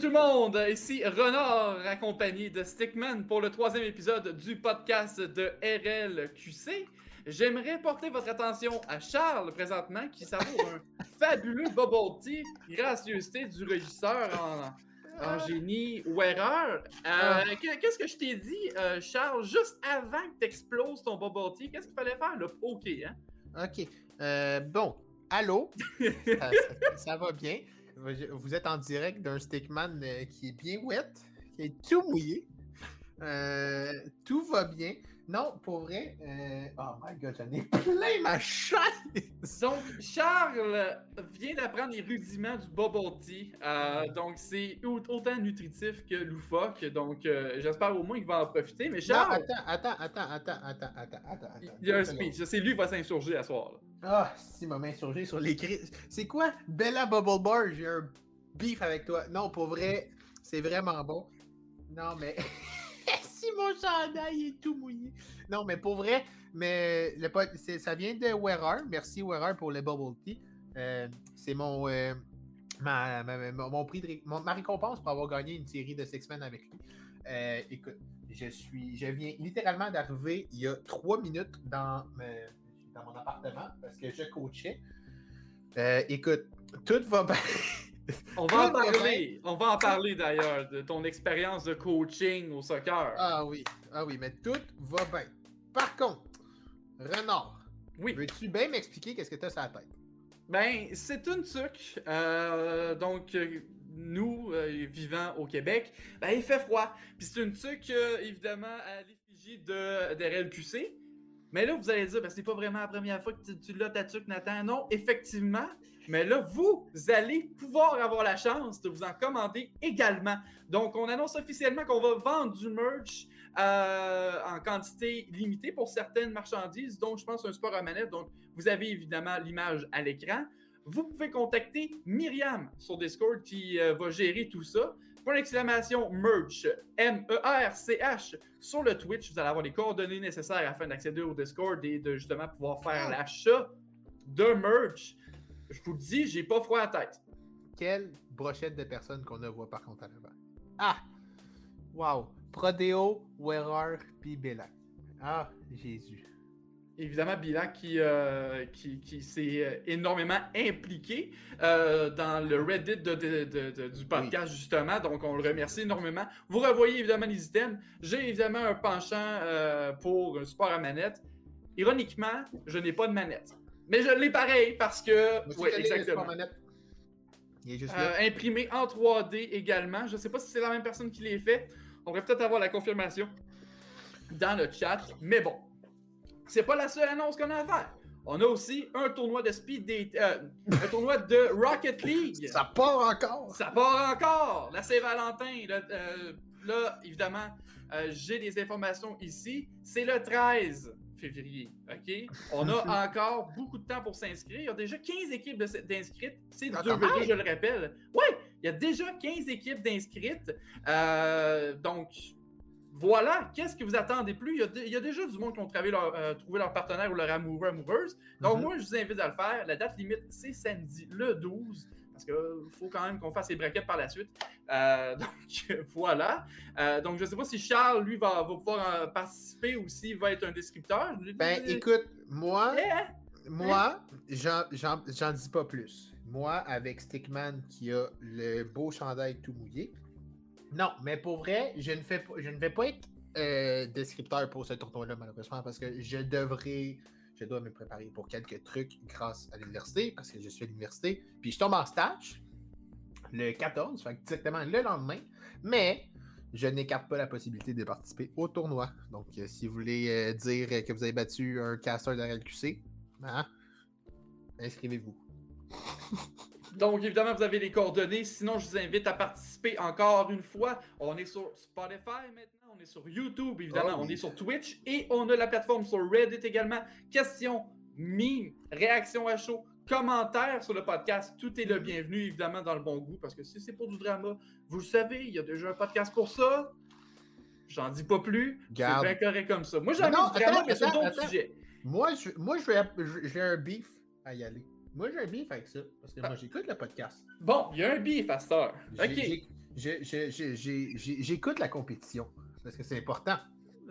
Tout le monde, ici Renard accompagné de Stickman pour le troisième épisode du podcast de RLQC. J'aimerais porter votre attention à Charles présentement qui savoure un fabuleux bubble tea, gracieuseté du régisseur en, en génie ou erreur. Euh, Qu'est-ce que je t'ai dit, euh, Charles, juste avant que tu exploses ton bubble tea, qu'est-ce qu'il fallait faire? Le OK, hein? OK. Euh, bon, allô? ça, ça- ça va bien. Vous êtes en direct d'un stickman euh, qui est bien wet, qui est tout mouillé. Euh, tout va bien. Non, pour vrai, euh, oh my god, j'en ai plein ma chaise! Donc, Charles vient d'apprendre les rudiments du bubble tea. Euh, donc, c'est au- autant nutritif que loufoque. Donc, euh, j'espère au moins qu'il va en profiter. Mais Non, Charles, attends, attends, attends, attends, attends, attends, attends. il y a un speech. C'est lui qui va s'insurger à soir. là. Ah, si m'a insurgé sur les cris. C'est quoi? Bella Bubble Bar, j'ai un beef avec toi. Non, pour vrai, c'est vraiment bon. Non, mais. mon chandail est tout mouillé. Non, mais pour vrai, mais le pot- ça vient de Wearer. Merci Wearer pour le Bubble Tea. Euh, c'est mon. euh, ma, mon prix de mon- ma récompense pour avoir gagné une série de Six Men avec lui. Euh, écoute, je suis. Je viens littéralement d'arriver il y a trois minutes dans, mon appartement parce que je coachais. Écoute, tout va bien. On va en parler. On va en parler d'ailleurs de ton expérience de coaching au soccer. ah oui, ah oui, mais tout va bien. Par contre, Renard, oui. veux-tu bien m'expliquer qu'est-ce que tu as sur la tête? Ben, c'est une tuque. Euh, donc, euh, nous, euh, vivant au Québec, ben, il fait froid. Puis c'est une tuque, euh, évidemment, à l'effigie de, de RLQC. Mais là, vous allez dire, ben, c'est pas vraiment la première fois que tu, l'as ta Nathan. Non, effectivement. Mais là, vous allez pouvoir avoir la chance de vous en commander également. Donc, on annonce officiellement qu'on va vendre du merch euh, en quantité limitée pour certaines marchandises, dont je pense un sport à manette. Donc, vous avez évidemment l'image à l'écran. Vous pouvez contacter Myriam sur Discord qui euh, va gérer tout ça. Pour l'exclamation merch, M-E-R-C-H, sur le Twitch, vous allez avoir les coordonnées nécessaires afin d'accéder au Discord et de justement pouvoir faire l'achat de merch. Je vous le dis, j'ai pas froid à la tête. Quelle brochette de personnes qu'on ne voit par contre à l'avant. Ah! Wow! Prodeo, Wearer, puis Bella. Ah, Jésus. Évidemment, Bilan qui, euh, qui, qui s'est euh, énormément impliqué euh, dans le Reddit de- de- de- de- du podcast, justement. Donc, on le remercie énormément. Vous revoyez évidemment les items. J'ai évidemment un penchant euh, pour un support à manette. Ironiquement, je n'ai pas de manette. Mais je l'ai pareil parce que. Oui, exactement. sport. Il est juste là. imprimé en 3D également. Je ne sais pas si c'est la même personne qui l'ait fait. On pourrait peut-être avoir la confirmation dans le chat. Mais bon, c'est pas la seule annonce qu'on a à faire. On a aussi un tournoi de speed date, euh, un tournoi de Rocket League. Ça part encore! Ça part encore! La Saint-Valentin, là, euh, là, évidemment, euh, j'ai des informations ici. C'est le 13 février, OK? On a encore beaucoup de temps pour s'inscrire. Il y a déjà 15 équipes d'inscrites. C'est Ah, dur, quand je le rappelle. Oui, il y a déjà 15 équipes d'inscrites. Euh, donc, voilà, qu'est-ce que vous attendez plus? Il y a, de- il y a déjà du monde qui ont trouvé leur, euh, trouvé leur partenaire ou leur amoureux, amoureuse. Donc, Mhm. moi, je vous invite à le faire. La date limite, c'est samedi, le 12. Parce qu'il faut quand même qu'on fasse les braquettes par la suite. Euh, donc, voilà. Euh, donc, je ne sais pas si Charles, lui, va, va pouvoir euh, participer ou s'il va être un descripteur. Ben, écoute, moi, Eh, moi, j'en, j'en, j'en dis pas plus. Moi, avec Stickman qui a le beau chandail tout mouillé. Non, mais pour vrai, je ne, vais pas être euh, descripteur pour ce tournoi-là, malheureusement, parce que je devrais. Je dois me préparer pour quelques trucs grâce à l'université, parce que je suis à l'université. Puis je tombe en stage le 14, fait directement le lendemain. Mais je n'écarte pas la possibilité de participer au tournoi. Donc, euh, si vous voulez euh, dire que vous avez battu un caster de RLQC, hein, inscrivez-vous. Donc, évidemment, vous avez les coordonnées. Sinon, je vous invite à participer encore une fois. On est sur Spotify maintenant, on est sur YouTube, évidemment, Oh on est sur Twitch et on a la plateforme sur Reddit également. Questions, mime, réactions à chaud, commentaires sur le podcast. Tout est le bienvenu, évidemment, dans le bon goût, parce que si c'est pour du drama, vous le savez, il y a déjà un podcast pour ça. J'en dis pas plus. C'est bien correct comme ça. Moi, j'aime Non, du drama, mais sur d'autres sujets. Moi, je, moi je vais- je- j'ai un beef à y aller. Moi, j'ai un beef avec ça, parce que Ah. moi, j'écoute le podcast. Bon, il y a un beef à. J'ai- OK. j'écoute la compétition parce que c'est important.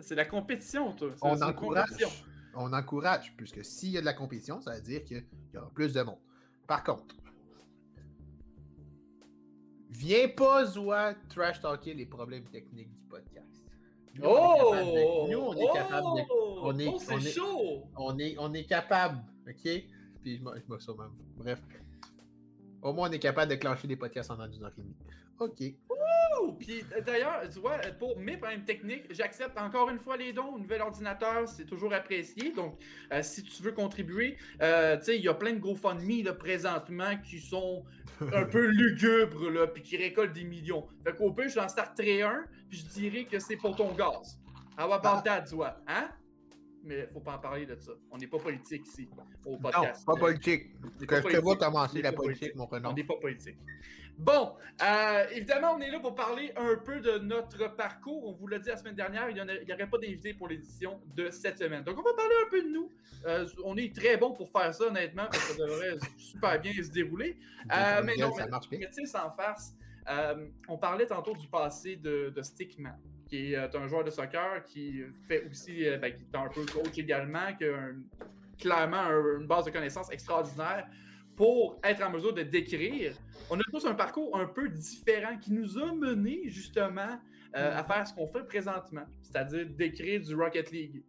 C'est la compétition, toi. C'est- On encourage. compétition. On encourage, puisque s'il y a de la compétition, ça veut dire qu'il y aura plus de monde. Par contre, viens pas, Zoa, trash talker les problèmes techniques du podcast. Nous, on est capable de- Oh! nous, on est capable de Oh! on est- Oh, on est- chaud! on est, on est capable, ok? Puis je m'en sors même. Bref. Au moins, on est capable de clencher des podcasts en d'une heure et demie. Ok. Oh! Puis euh, d'ailleurs, tu vois, pour mes problèmes techniques, j'accepte encore une fois les dons. Un nouvel ordinateur, c'est toujours apprécié. Donc, euh, si tu veux contribuer, euh, tu sais, il y a plein de GoFundMe là, présentement qui sont un peu lugubres, là, puis qui récoltent des millions. Fait qu'au pire, j'en starterai un, puis je dirais que c'est pour ton gaz. How about that, Zoa? Hein? Mais faut pas en parler de ça. On n'est pas politique ici, au Non, podcast. pas politique. Que pas je te vois politique. commencer la politique, politique. mon On prénom. n'est pas politique. Bon, euh, évidemment, on est là pour parler un peu de notre parcours. On vous l'a dit la semaine dernière, il n'y aurait pas d'invité pour l'édition de cette semaine. Donc, on va parler un peu de nous. Euh, on est très bon pour faire ça, honnêtement, parce que ça devrait super bien se dérouler. Euh, mais non, ça mais- marche bien. Sans farce, on parlait tantôt du passé de, de Stickman, qui est euh, un joueur de soccer qui fait aussi, euh, ben, qui est un peu coach également, qui a un- clairement un- une base de connaissances extraordinaire pour être en mesure de décrire. On a tous un parcours un peu différent qui nous a mené justement euh, à faire ce qu'on fait présentement, c'est-à-dire décrire du Rocket League.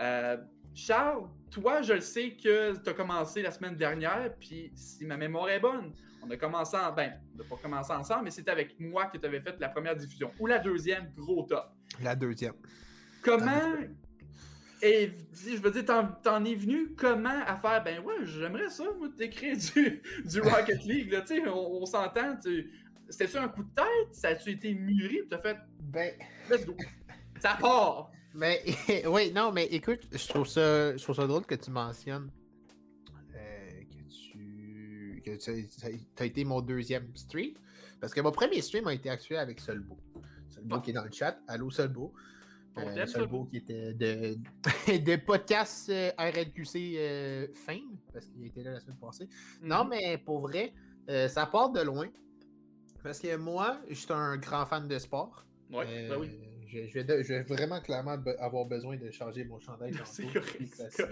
Euh, Charles, toi, je le sais que tu as commencé la semaine dernière, puis si ma mémoire est bonne, on a commencé en. Ben, on n'a pas commencé ensemble, mais c'était avec moi que tu avais fait la première diffusion, ou la deuxième, gros top. La deuxième. Comment. Et je veux dire, t'en, es venu comment à faire ben ouais, j'aimerais ça, moi, d'écrire du, du Rocket League, là, tu sais, on, on s'entend, tu- c'était-tu un coup de tête? Ça a-tu été mûri? Puis t'as fait, Ben, let's go. Ça part! mais, oui, non, mais écoute, je trouve ça, je trouve ça drôle que tu mentionnes que tu as été mon deuxième stream. Parce que mon premier stream a été actué avec Solbo. Solbo qui est dans le chat. Allô, Solbo. Euh, Solbo qui était de, de podcast euh, RLQC euh, Fame, parce qu'il était là la semaine passée. Non, Mhm. mais pour vrai, euh, ça part de loin. Parce que moi, je suis un grand fan de sport. Ouais, ben oui. Je, je vais je vraiment clairement be- avoir besoin de changer mon chandail. Ça-. Ça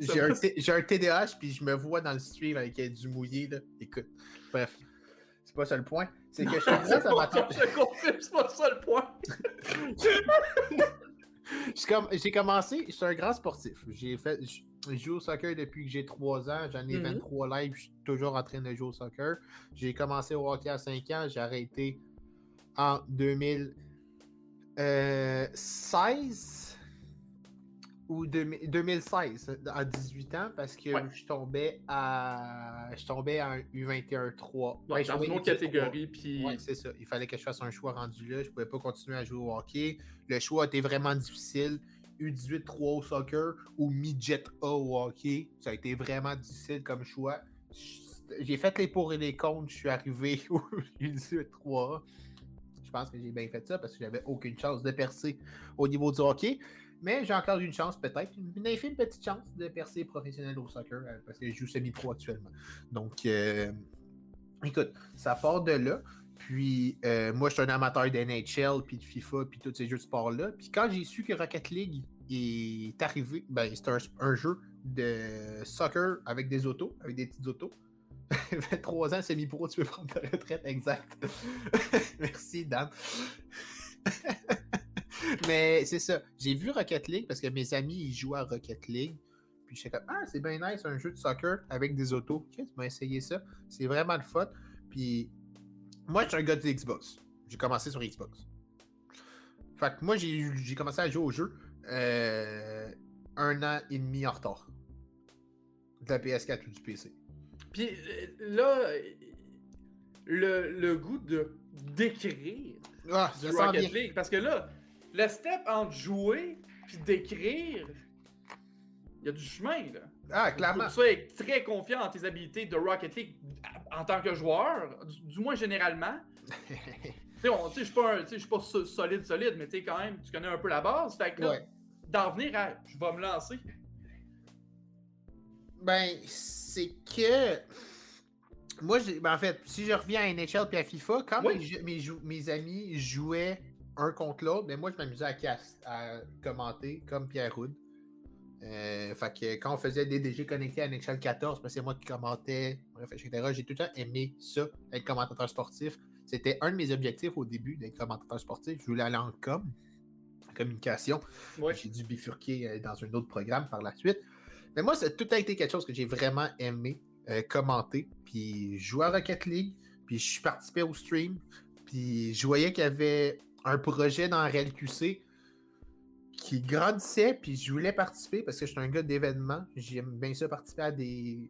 J'ai un. T- un TDAH, puis je me vois dans le stream avec euh, du mouillé. Là. Écoute, bref, c'est pas ça le point. C'est que je commence à m'attendre- Je te confirme, c'est pas ça le point. Je J'ai commencé, je suis un grand sportif. J'ai fait, je je joue au soccer depuis que j'ai 3 ans. J'en ai Mhm. 23 live. Je suis toujours en train de jouer au soccer. J'ai commencé au hockey à 5 ans. J'ai arrêté en 2016 ou 2000 2016 à 18 ans parce que Ouais. je tombais à je tombais à un U21 3. Ouais, dans une autre catégorie, puis. C'est ça. Il fallait que je fasse un choix rendu là. Je pouvais pas continuer à jouer au hockey. Le choix était vraiment difficile. U18 3 au soccer ou midget A au hockey. Ça a été vraiment difficile comme choix. J'ai fait les pour et les contre. Je suis arrivé au U18 3 Je pense que j'ai bien fait ça parce que j'avais aucune chance de percer au niveau du hockey. Mais j'ai encore une chance, peut-être, une infime petite chance de percer professionnel au soccer euh, parce que je joue semi-pro actuellement. Donc, euh, écoute, ça part de là. Puis, euh, moi, je suis un amateur d'NHL, puis de FIFA, puis tous ces jeux de sport-là. Puis, quand j'ai su que Rocket League est arrivé, ben, c'est un, un jeu de soccer avec des autos, avec des petites autos. 23 ans, semi-pro, tu peux prendre ta retraite, exact. Merci, Dan. Mais c'est ça. J'ai vu Rocket League parce que mes amis, ils jouent à Rocket League. Puis j'étais comme, ah, c'est bien nice, un jeu de soccer avec des autos. Ok, tu m'as essayé ça. C'est vraiment le fun. Puis moi, je suis un gars de Xbox. J'ai commencé sur Xbox. Fait que moi, j'ai commencé à jouer au jeu euh, un an et demi en retard. De la PS4 ou du PC. Puis euh, là, le, le goût de d'écrire Ah, du Rocket. League. Parce que là, le step entre jouer puis d'écrire, il y a du chemin, là. Ah, clairement. ça, être très confiant en tes habilités de Rocket League en tant que joueur, du, du moins généralement. Tu sais, je suis pas, un- pas so- solide, solide, mais tu sais, quand même, tu connais un peu la base. Fait que là, Ouais. d'en venir à je vais me lancer. Ben, c'est que moi, j'ai- ben, en fait, si je reviens à NHL puis à FIFA, quand Oui. mes, jou- mes amis jouaient un contre l'autre, ben moi, je m'amusais à, cast- à commenter comme Pierre Houd. Euh, fait que quand on faisait des DG connectés à NHL 14, ben, c'est moi qui commentais, bref, etc. J'ai tout le temps aimé ça, être commentateur sportif. C'était un de mes objectifs au début d'être commentateur sportif. Je voulais aller en com, communication. Ouais. J'ai dû bifurquer euh, dans un autre programme par la suite. Mais moi, ça a tout a été quelque chose que j'ai vraiment aimé euh, commenter. Puis jouais à Rocket League, puis je participais au stream, puis je voyais qu'il y avait un projet dans RLQC qui grandissait, puis je voulais participer parce que je suis un gars d'événements. J'aime bien ça participer à des.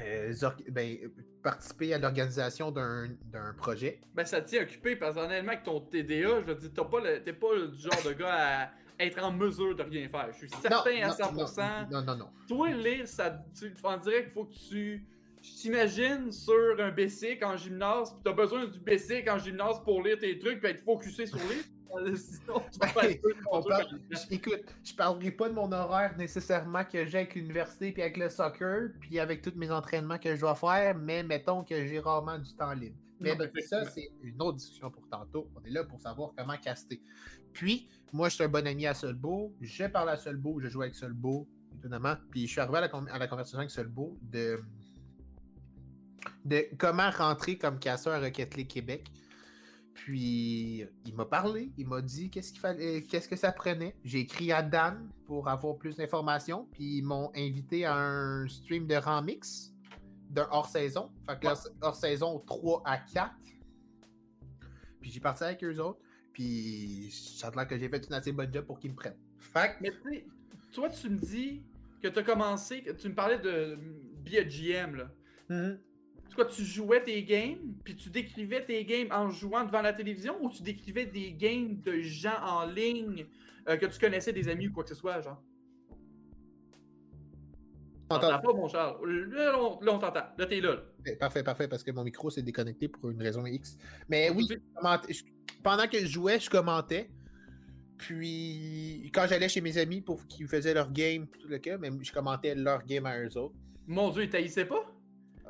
euh, ben, participer à l'organisation d'un projet. Ben, ça tient occupé, personnellement, avec ton TDA, je veux dire, t'as pas t'es pas le genre de gars à être en mesure de rien faire. Je suis certain à 100%. Non, non, non. Toi, lire, ça, tu, on dirait qu'il faut que tu tu t'imagines sur un basic en gymnase, pis t'as besoin du basic en gymnase pour lire tes trucs, pis être focusé sur lire. Euh, Sinon, tu vas pas être peu de ton On truc parle- en même temps. j- Écoute, je parlerai pas de mon horaire nécessairement que j'ai avec l'université puis avec le soccer, puis avec tous mes entraînements que je dois faire, mais mettons que j'ai rarement du temps libre. Mais ben, ça, c'est une autre discussion pour tantôt. On est là pour savoir comment caster. Puis, moi, je suis un bon ami à Solbo. Je parle à Solbo, je joue avec Solbo, étonnamment. Puis, je suis arrivé à la, con- à la conversation avec Solbo de, de comment rentrer comme casseur à Rocket League Québec. Puis il m'a parlé, il m'a dit qu'est-ce qu'il fallait, qu'est-ce que ça prenait. J'ai écrit à Dan pour avoir plus d'informations, puis ils m'ont invité à un stream de Remix d'un hors-saison. Fait que Ouais. hors- hors-saison 3 à 4. Puis j'ai parti avec eux autres, puis l'air que j'ai fait une assez bonne job pour qu'ils me prennent. Fait que- Mais tu sais, toi, tu me dis que t'as commencé, que tu me parlais de Be a GM, là. Mhm. C'est quoi, tu jouais tes games, puis tu décrivais tes games en jouant devant la télévision, ou tu décrivais des games de gens en ligne euh, que tu connaissais, des amis ou quoi que ce soit, genre? Pas, mon Charles? Là, on, là, on t'entend. Là, t'es là. Parfait, Parfait, parce que mon micro s'est déconnecté pour une raison X. Mais oui, je pendant que je jouais, je commentais. Puis quand j'allais chez mes amis pour qu'ils faisaient leur game, tout le cas, mais je commentais leur game à eux autres. Mon Dieu, il taillissait pas?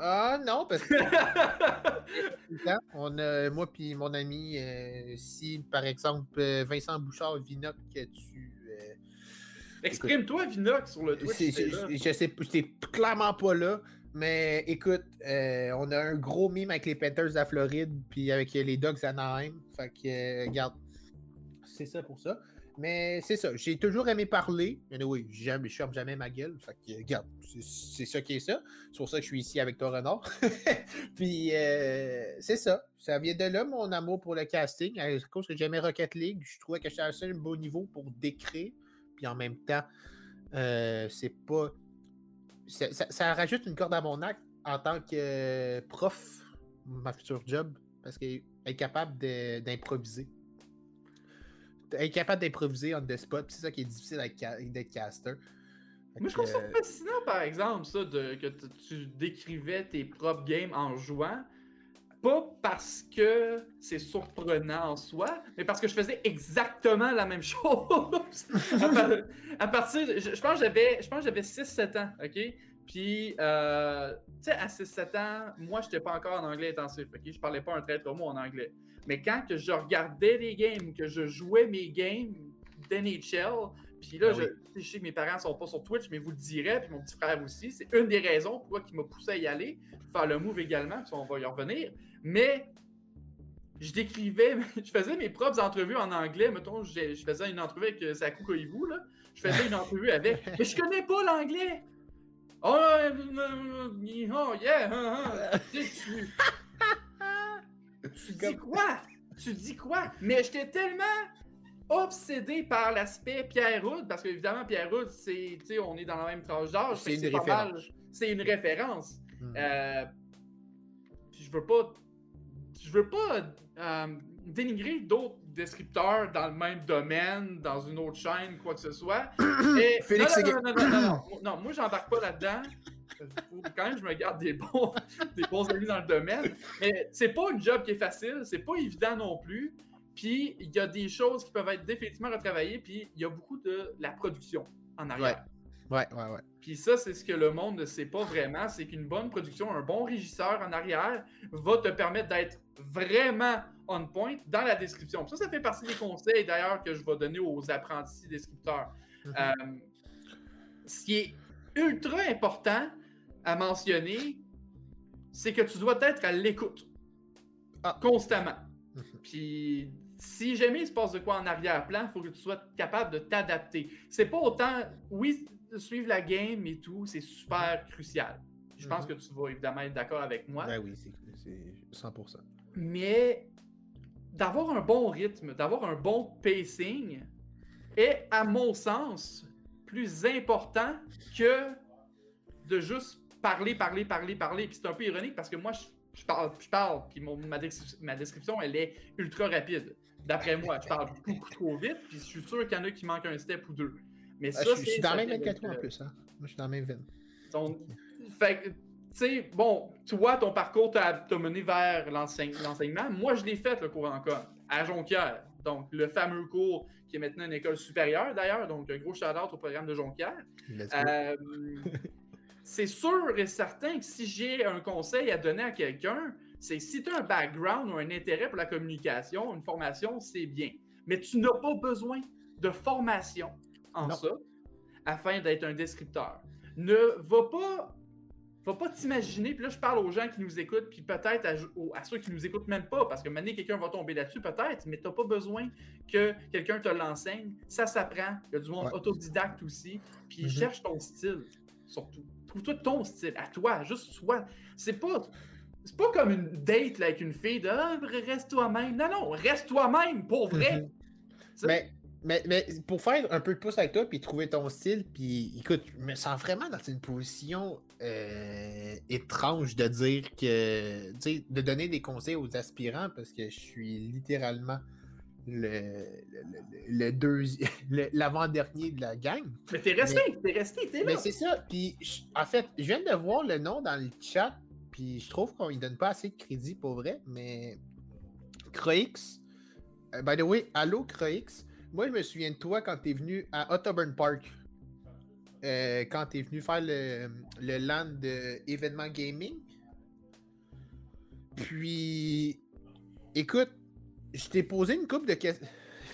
Ah non, parce que on a, moi puis mon ami, euh, si par exemple euh, Vincent Bouchard Vinoc que tu Exprime-toi, Vinox, sur le Twitch. je sais, j'étais clairement pas là, mais écoute, euh, on a un gros mime avec les Panthers la Floride, puis avec les Dogs d'Anaheim. Fait que, euh, regarde, c'est ça pour ça. Mais c'est ça, j'ai toujours aimé parler. Mais oui, jamais, je ferme jamais ma gueule. Fait que, regarde, c'est- ça qui est ça. C'est pour ça que je suis ici avec toi, Renard. puis, euh, c'est ça. Ça vient de là, mon amour pour le casting. À cause que j'aimais Rocket League, je trouvais que j'étais à un seul beau niveau pour décrire. Puis en même temps, euh, c'est pas. Ça, rajoute une corde à mon acte en tant que prof, ma future job, parce qu'être capable de- d'improviser. Être capable d'improviser on the spot, c'est ça qui est difficile d'être caster. Moi, je trouve ça euh, fascinant, par exemple, ça, de, que tu décrivais tes propres games en jouant. Pas parce que c'est surprenant en soi, mais parce que je faisais exactement la même chose. à, par- à partir de- je, je pense que j'avais je pense j'avais 6-7 ans, OK? Puis, euh, tu sais, à 6-7 ans, moi, je n'étais pas encore en anglais intensif, OK? Je parlais pas un très trop mot en anglais. Mais quand que je regardais les games, que je jouais mes games d'NHL, puis là, Ah je, oui. sais, je sais que mes parents sont pas sur Twitch, mais vous le direz, puis mon petit frère aussi. C'est une des raisons pourquoi qui m'a poussé à y aller, faire le move également, puis on va y revenir. Mais je décrivais, je faisais mes propres entrevues en anglais. Mettons, je faisais une entrevue avec euh, Saku Koivu, là. Je faisais une entrevue avec. Mais je connais pas l'anglais! Oh, euh, euh, oh, yeah! hein, hein. Tu sais, tu- tu dis quoi? Tu dis quoi? Mais j'étais tellement obsédé par l'aspect Pierre Houd, parce qu'évidemment, Pierre Houd, c'est, tu sais, on est dans la même tranche d'âge. C'est une référence. C'est une référence. hmm. Euh, je veux pas. Je veux pas euh, dénigrer d'autres descripteurs dans le même domaine, dans une autre chaîne, quoi que ce soit. Félix non, non, non, non, non, non, moi j'embarque pas là-dedans. Quand même je me garde des bons, des bons amis dans le domaine. Mais c'est pas une job qui est facile, c'est pas évident non plus. Puis il y a des choses qui peuvent être définitivement retravaillées, puis il y a beaucoup de la production en arrière. Ouais, ouais, ouais. Puis ça, c'est ce que le monde ne sait pas vraiment, c'est qu'une bonne production, un bon régisseur en arrière va te permettre d'être vraiment on point dans la description. ça, ça fait partie des conseils d'ailleurs que je vais donner aux apprentis descripteurs. Mhm. Euh, ce qui est ultra important à mentionner, c'est que tu dois être à l'écoute Ah. constamment. Mhm. Puis si jamais il se passe de quoi en arrière-plan, il faut que tu sois capable de t'adapter. C'est pas autant, oui, suivre la game et tout, c'est super crucial. Je pense Mhm. que tu vas évidemment être d'accord avec moi. Ben oui, c'est c'est 100%. Mais d'avoir un bon rythme, d'avoir un bon pacing est, à mon sens, plus important que de juste parler, parler, parler, parler. Puis c'est un peu ironique parce que moi, je, je parle, je parle, puis mon- ma, ma description, elle est ultra rapide. D'après moi, je parle beaucoup trop vite, puis je suis sûr qu'il y en a qui manquent un step ou deux. Mais Ah, ça, je, suis dans la même veine que toi en plus, hein. Moi, je suis dans la même veine. donc, fait que, tu sais, bon, toi, ton parcours t'a mené vers l'enseigne- l'enseignement. Moi, je l'ai fait, le cours en com, à Jonquière. Donc, le fameux cours qui est maintenant une école supérieure, d'ailleurs. Donc, un gros shout-out au programme de Jonquière. Euh, c'est sûr et certain que si j'ai un conseil à donner à quelqu'un, c'est si tu as un background ou un intérêt pour la communication, une formation, c'est bien. Mais tu n'as pas besoin de formation en Non. ça afin d'être un descripteur. Ne va pas, va pas t'imaginer, puis là je parle aux gens qui nous écoutent, puis peut-être à, ceux qui nous écoutent même pas, parce que maintenant quelqu'un va tomber là-dessus peut-être, mais tu n'as pas besoin que quelqu'un te l'enseigne. Ça s'apprend. Il y a du monde Ouais. autodidacte aussi. Puis Mhm. cherche ton style, surtout. Trouve-toi ton style, à toi, juste sois. C'est pas. C'est pas comme une date là, avec une fille de ah, reste toi-même. Non, non, reste toi-même, pour vrai. Mhm. Mais, mais, mais pour faire un peu de pouce avec toi, puis trouver ton style, puis écoute, je me sens vraiment dans une position euh, étrange de dire que, tu sais, de donner des conseils aux aspirants parce que je suis littéralement le, le, le- le deuxi- le- l'avant-dernier de la gang. Mais t'es resté, t'es resté, t'es là. Mais c'est ça, puis en fait, je viens de voir le nom dans le chat, puis je trouve qu'on lui donne pas assez de crédit pour vrai, mais Croix, euh, by the way, allô Croix, moi je me souviens de toi quand t'es venu à Ottoburn Park, euh, quand t'es venu faire le, le land de événement gaming. Puis, écoute, je t'ai posé une coupe de questions.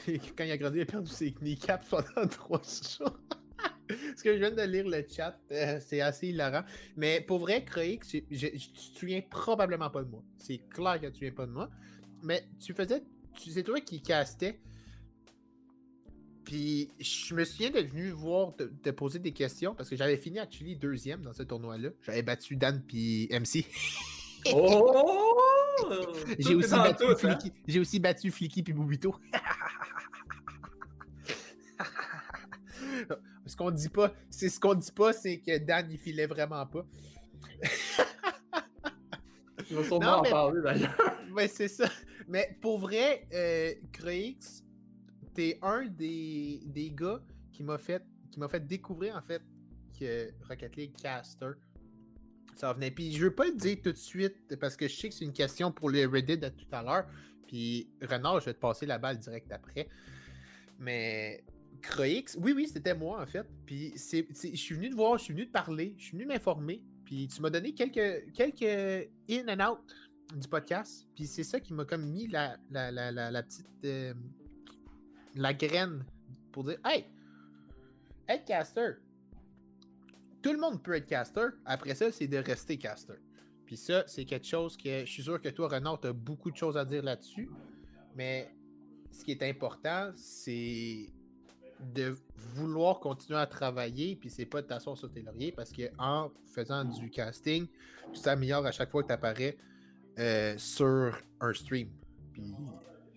quand il a grandi, il a perdu ses kneecaps pendant trois jours. Parce que je viens de lire le chat, euh, c'est assez hilarant. Mais pour vrai, Croix, je, tu te souviens probablement pas de moi. C'est clair que tu te souviens pas de moi. Mais tu faisais. C'est toi qui castais. Puis je me souviens d'être venu voir, te, te poser des questions parce que j'avais fini actually deuxième dans ce tournoi-là. J'avais battu Dan puis MC. Oh! J'ai aussi, hein. Aussi battu Flicky puis Boubito. ce qu'on dit pas, c'est ce qu'on dit pas, c'est que Dan il filait vraiment pas. Je vais sûrement en mais- parler d'ailleurs. Ouais, c'est ça. Mais pour vrai, euh, t'es un des, des gars qui m'a fait qui m'a fait découvrir en fait que Rocket League Caster ça venait. Puis je veux pas le dire tout de suite parce que je sais que c'est une question pour le Reddit de tout à l'heure. Puis Renard, je vais te passer la balle direct après. Mais Croix, oui, oui, c'était moi en fait. Puis c'est, je suis venu te voir, je suis venu te parler, je suis venu m'informer. Puis tu m'as donné quelques, quelques in and out du podcast. Puis c'est ça qui m'a comme mis la, la, la, la, la petite. euh, la graine pour dire Hey, être caster. Tout le monde peut être caster. Après ça, c'est de rester caster. Puis ça, c'est quelque chose que je suis sûr que toi, Renard, tu as beaucoup de choses à dire là-dessus. Mais ce qui est important, c'est de vouloir continuer à travailler, puis c'est pas de t'asseoir sur tes lauriers, parce que en faisant du casting, tu t'améliores à chaque fois que tu apparais sur un stream.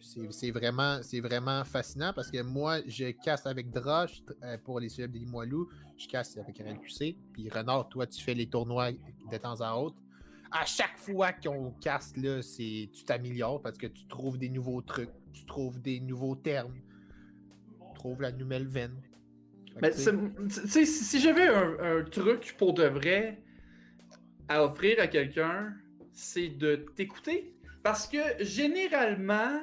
C'est vraiment, vraiment fascinant parce que moi, je casse avec Drush euh, pour les célèbres des Limoilou, je casse avec RLQC, puis Renard, toi, tu fais les tournois de temps à autre. À chaque fois qu'on casse, là, tu t'améliores parce que tu trouves des nouveaux trucs, tu trouves des nouveaux termes, tu trouves la nouvelle veine. Mais si si j'avais un, un truc pour de vrai à offrir à quelqu'un, c'est de t'écouter. Parce que généralement,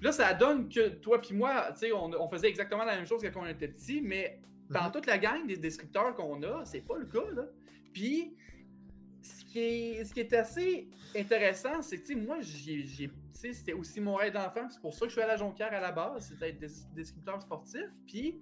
là, ça donne que toi puis moi, tu sais, on, on faisait exactement la même chose quand on était petit, mais Dans Mhm. toute la gang des descripteurs qu'on a, c'est pas le cas, là. Puis, ce qui est, ce qui est assez intéressant, c'est que, tu sais, moi, j'ai, j'ai- tu sais, c'était aussi mon rêve d'enfant. C'est pour ça que je suis à la Jonquière à la base, c'était être des, descripteur sportif. Puis,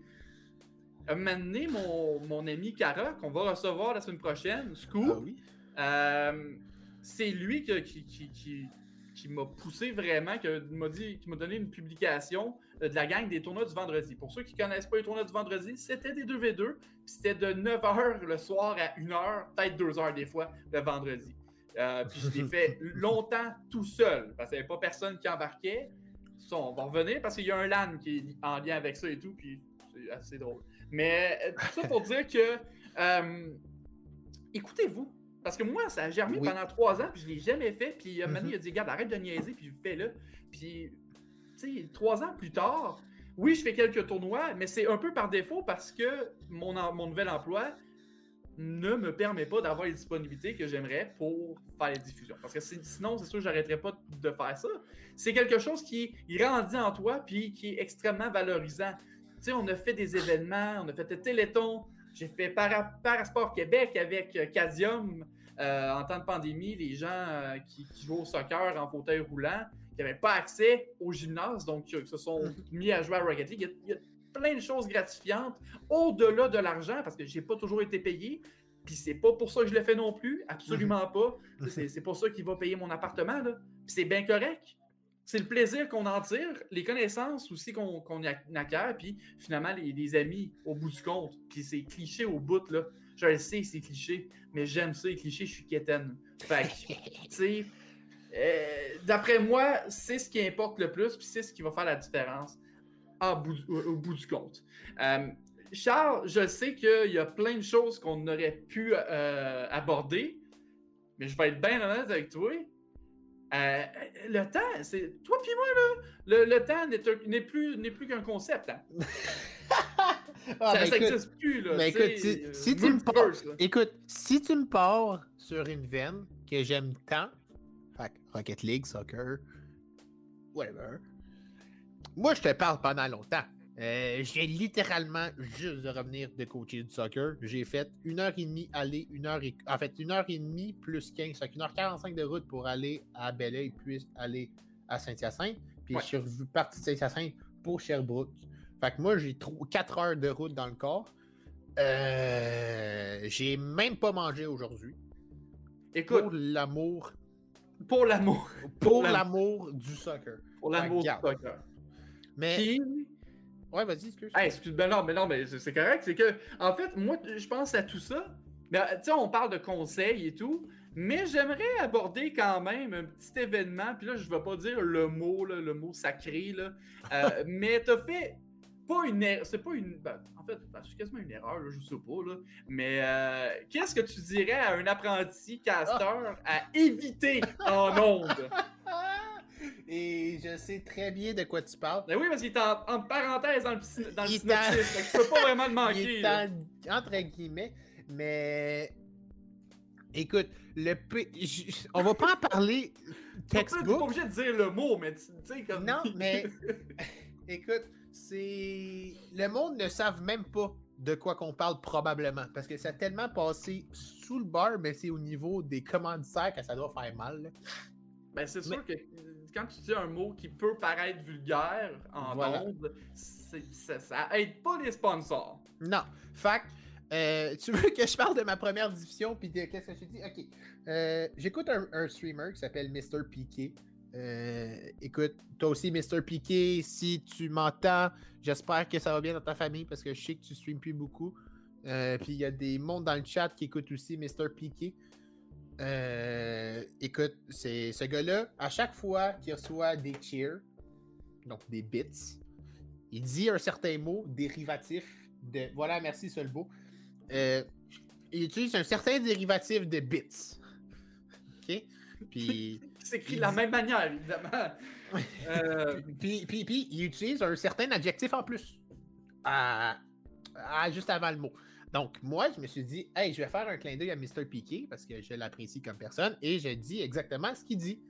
un moment donné, mon, mon ami Cara, qu'on va recevoir la semaine prochaine, Scoop, Ah oui? euh, c'est lui que- qui, qui, qui- qui m'a poussé vraiment, qui m'a dit, qui m'a donné une publication euh, de la gang des tournois du vendredi. Pour ceux qui connaissent pas les tournois du vendredi, c'était des 2v2, puis c'était de 9h le soir à 1h, peut-être 2h des fois, le vendredi. Euh, puis je l'ai fait longtemps tout seul, parce qu'il n'y avait pas personne qui embarquait. Ça, on va revenir parce qu'il y a un LAN qui est en lien avec ça et tout, puis c'est assez drôle. Mais euh, tout ça pour dire que euh, écoutez-vous. Parce que moi, ça a germé Oui. pendant trois ans, puis je l'ai jamais fait. Puis un moment Mhm. il a dit, regarde, arrête de niaiser, puis fais-le. Puis, tu sais, trois ans plus tard, oui, je fais quelques tournois, mais c'est un peu par défaut parce que mon, mon nouvel emploi ne me permet pas d'avoir les disponibilités que j'aimerais pour faire les diffusions. Parce que sinon, c'est sûr que j'arrêterais pas de faire ça. C'est quelque chose qui grandit en toi, puis qui est extrêmement valorisant. Tu sais, on a fait des événements, on a fait le Téléthon, j'ai fait Para- Parasport Québec avec euh, Cadium euh, en temps de pandémie, les gens euh, qui, qui jouent au soccer en fauteuil roulant, qui n'avaient pas accès au gymnase, donc euh, qui se sont mis à jouer à Rocket League. Il y a, il y a plein de choses gratifiantes au-delà de l'argent, parce que j'ai pas toujours été payé. Puis c'est pas pour ça que je le fais non plus, absolument pas. C'est pour ça qu'il va payer mon appartement, là. Puis c'est bien correct. C'est le plaisir qu'on en tire, les connaissances aussi qu'on acquiert, puis finalement les, les amis au bout du compte. Puis c'est cliché au bout, là. Je le sais, c'est cliché, mais j'aime ça, les clichés, je suis quétaine. Fait que, tu sais, euh, d'après moi, c'est ce qui importe le plus, puis c'est ce qui va faire la différence bout au, bout du compte. Euh, Charles, je sais qu'il y a plein de choses qu'on aurait pu euh, aborder, mais je vais être bien honnête avec toi. Euh, le temps, c'est. Toi puis moi, là, le, le temps plus, n'est plus qu'un concept. hein. Ah, ça n'existe plus. Là, mais écoute, si- euh, si tu me là. Écoute, si tu me pars sur une veine que j'aime tant, fait Rocket League, soccer, whatever, moi je te parle pendant longtemps. Euh, j'ai littéralement juste de revenir de coacher du soccer. J'ai fait une heure et demie aller, une heure et... En fait, une heure et demie plus 15. Fait qu'une heure 45 de route pour aller à Belleuil puis aller à Saint-Hyacinthe. Puis Ouais. je suis parti de Saint-Hyacinthe pour Sherbrooke. Fait que moi, j'ai 4 heures de route dans le corps. Euh, j'ai même pas mangé aujourd'hui. Écoute, Pour l'amour. pour l'amour. Pour l'am- l'amour du soccer. Pour l'amour du soccer. Mais. Ouais, vas-y, excuse. Hey, excuse, ben non, mais non, mais c'est correct. C'est que, en fait, moi, je pense à tout ça. Mais, tu sais, on parle de conseils et tout. Mais j'aimerais aborder quand même un petit événement. Puis là, je vais pas dire le mot, là, le mot sacré, là. Euh, mais t'as fait pas une erreur. C'est pas une. ben, en fait, ben, c'est quasiment une erreur, là, je sais pas, là. Mais euh, qu'est-ce que tu dirais à un apprenti casteur à éviter en ondes? Et je sais très bien de quoi tu parles. Ben oui, parce qu'il est en, en parenthèse dans le, dans le Il est synopsis. je peux pas vraiment le Il manquer. est là. en- entre guillemets, mais écoute, le P- on va pas en parler T'es pas textbook. obligé de dire le mot, mais tu tu sais, comme. Non, mais écoute, c'est le monde ne savent même pas de quoi qu'on parle probablement parce que ça a tellement passé sous le bar, mais c'est au niveau des commanditaires que ça doit faire mal. là. Ben, c'est sûr que quand tu dis un mot qui peut paraître vulgaire en Voilà. ondes, ça, ça aide pas les sponsors. Non. Fait euh, tu veux que je parle de ma première diffusion puis de qu'est-ce que je dis? Ok. Euh, J'écoute un, un streamer qui s'appelle Mr. Piqué. Euh, écoute, toi aussi, Mr. Piqué, si tu m'entends, j'espère que ça va bien dans ta famille parce que je sais que tu streams plus beaucoup. Euh, puis il y a des mondes dans le chat qui écoutent aussi Mr. Piqué. Euh, écoute, c'est ce gars-là, à chaque fois qu'il reçoit des cheers, donc des bits, il dit un certain mot dérivatif de. Voilà, merci Solbo. Il utilise un certain dérivatif de bits. OK? Puis, s'écrit de la même manière, évidemment. Euh, puis, puis, puis, il utilise un certain adjectif en plus. Juste avant le mot. Donc, moi, je me suis dit, hey, je vais faire un clin d'œil à Mr. Piqué parce que je l'apprécie comme personne et je dis exactement ce qu'il dit.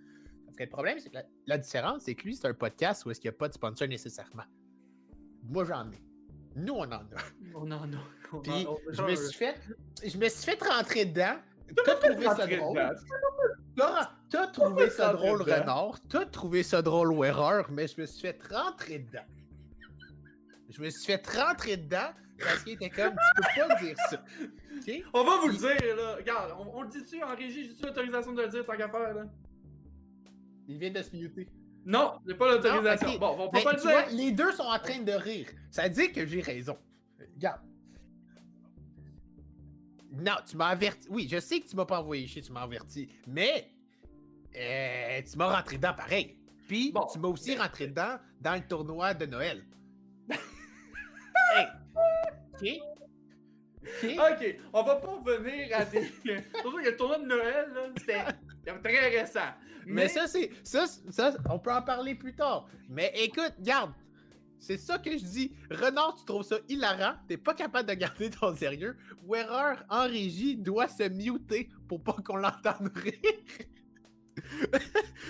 Parce que le problème, c'est que la, la différence, c'est que lui, c'est un podcast où est-ce qu'il n'y a pas de sponsor nécessairement. Moi, j'en ai. Nous, on en a. On en a. on en- Puis, on- je me suis fait, je me suis fait rentrer dedans. T'as trouvé ça drôle? T'as trouvé ça drôle? Renard? T'as trouvé ça drôle ou erreur, mais je me suis fait rentrer dedans. Je me suis fait rentrer dedans parce qu'il était comme, tu peux pas dire ça. On va vous le dire, là. Regarde, on, on le dit-tu en régie? J'ai-tu l'autorisation de le dire tant qu'à faire, là? Il vient de se muter. Non, j'ai pas l'autorisation. Bon, on peut Mais pas le vois, dire. les deux sont en train de rire. Ça dit que j'ai raison. Regarde. Non, tu m'as averti. Oui, je sais que tu m'as pas envoyé chier, tu m'as averti. Mais euh, tu m'as rentré dedans pareil. Puis Bon. tu m'as aussi rentré dedans dans le tournoi de Noël. hey. OK? On va pas revenir à des. Surtout que le tournoi de Noël, là, c'était très récent. Mais, ça, c'est. Ça, ça, on peut en parler plus tard. Mais écoute, garde. C'est ça que je dis. Renard, tu trouves ça hilarant? T'es pas capable de garder ton sérieux? Ou erreur en régie doit se muter pour pas qu'on l'entende rire?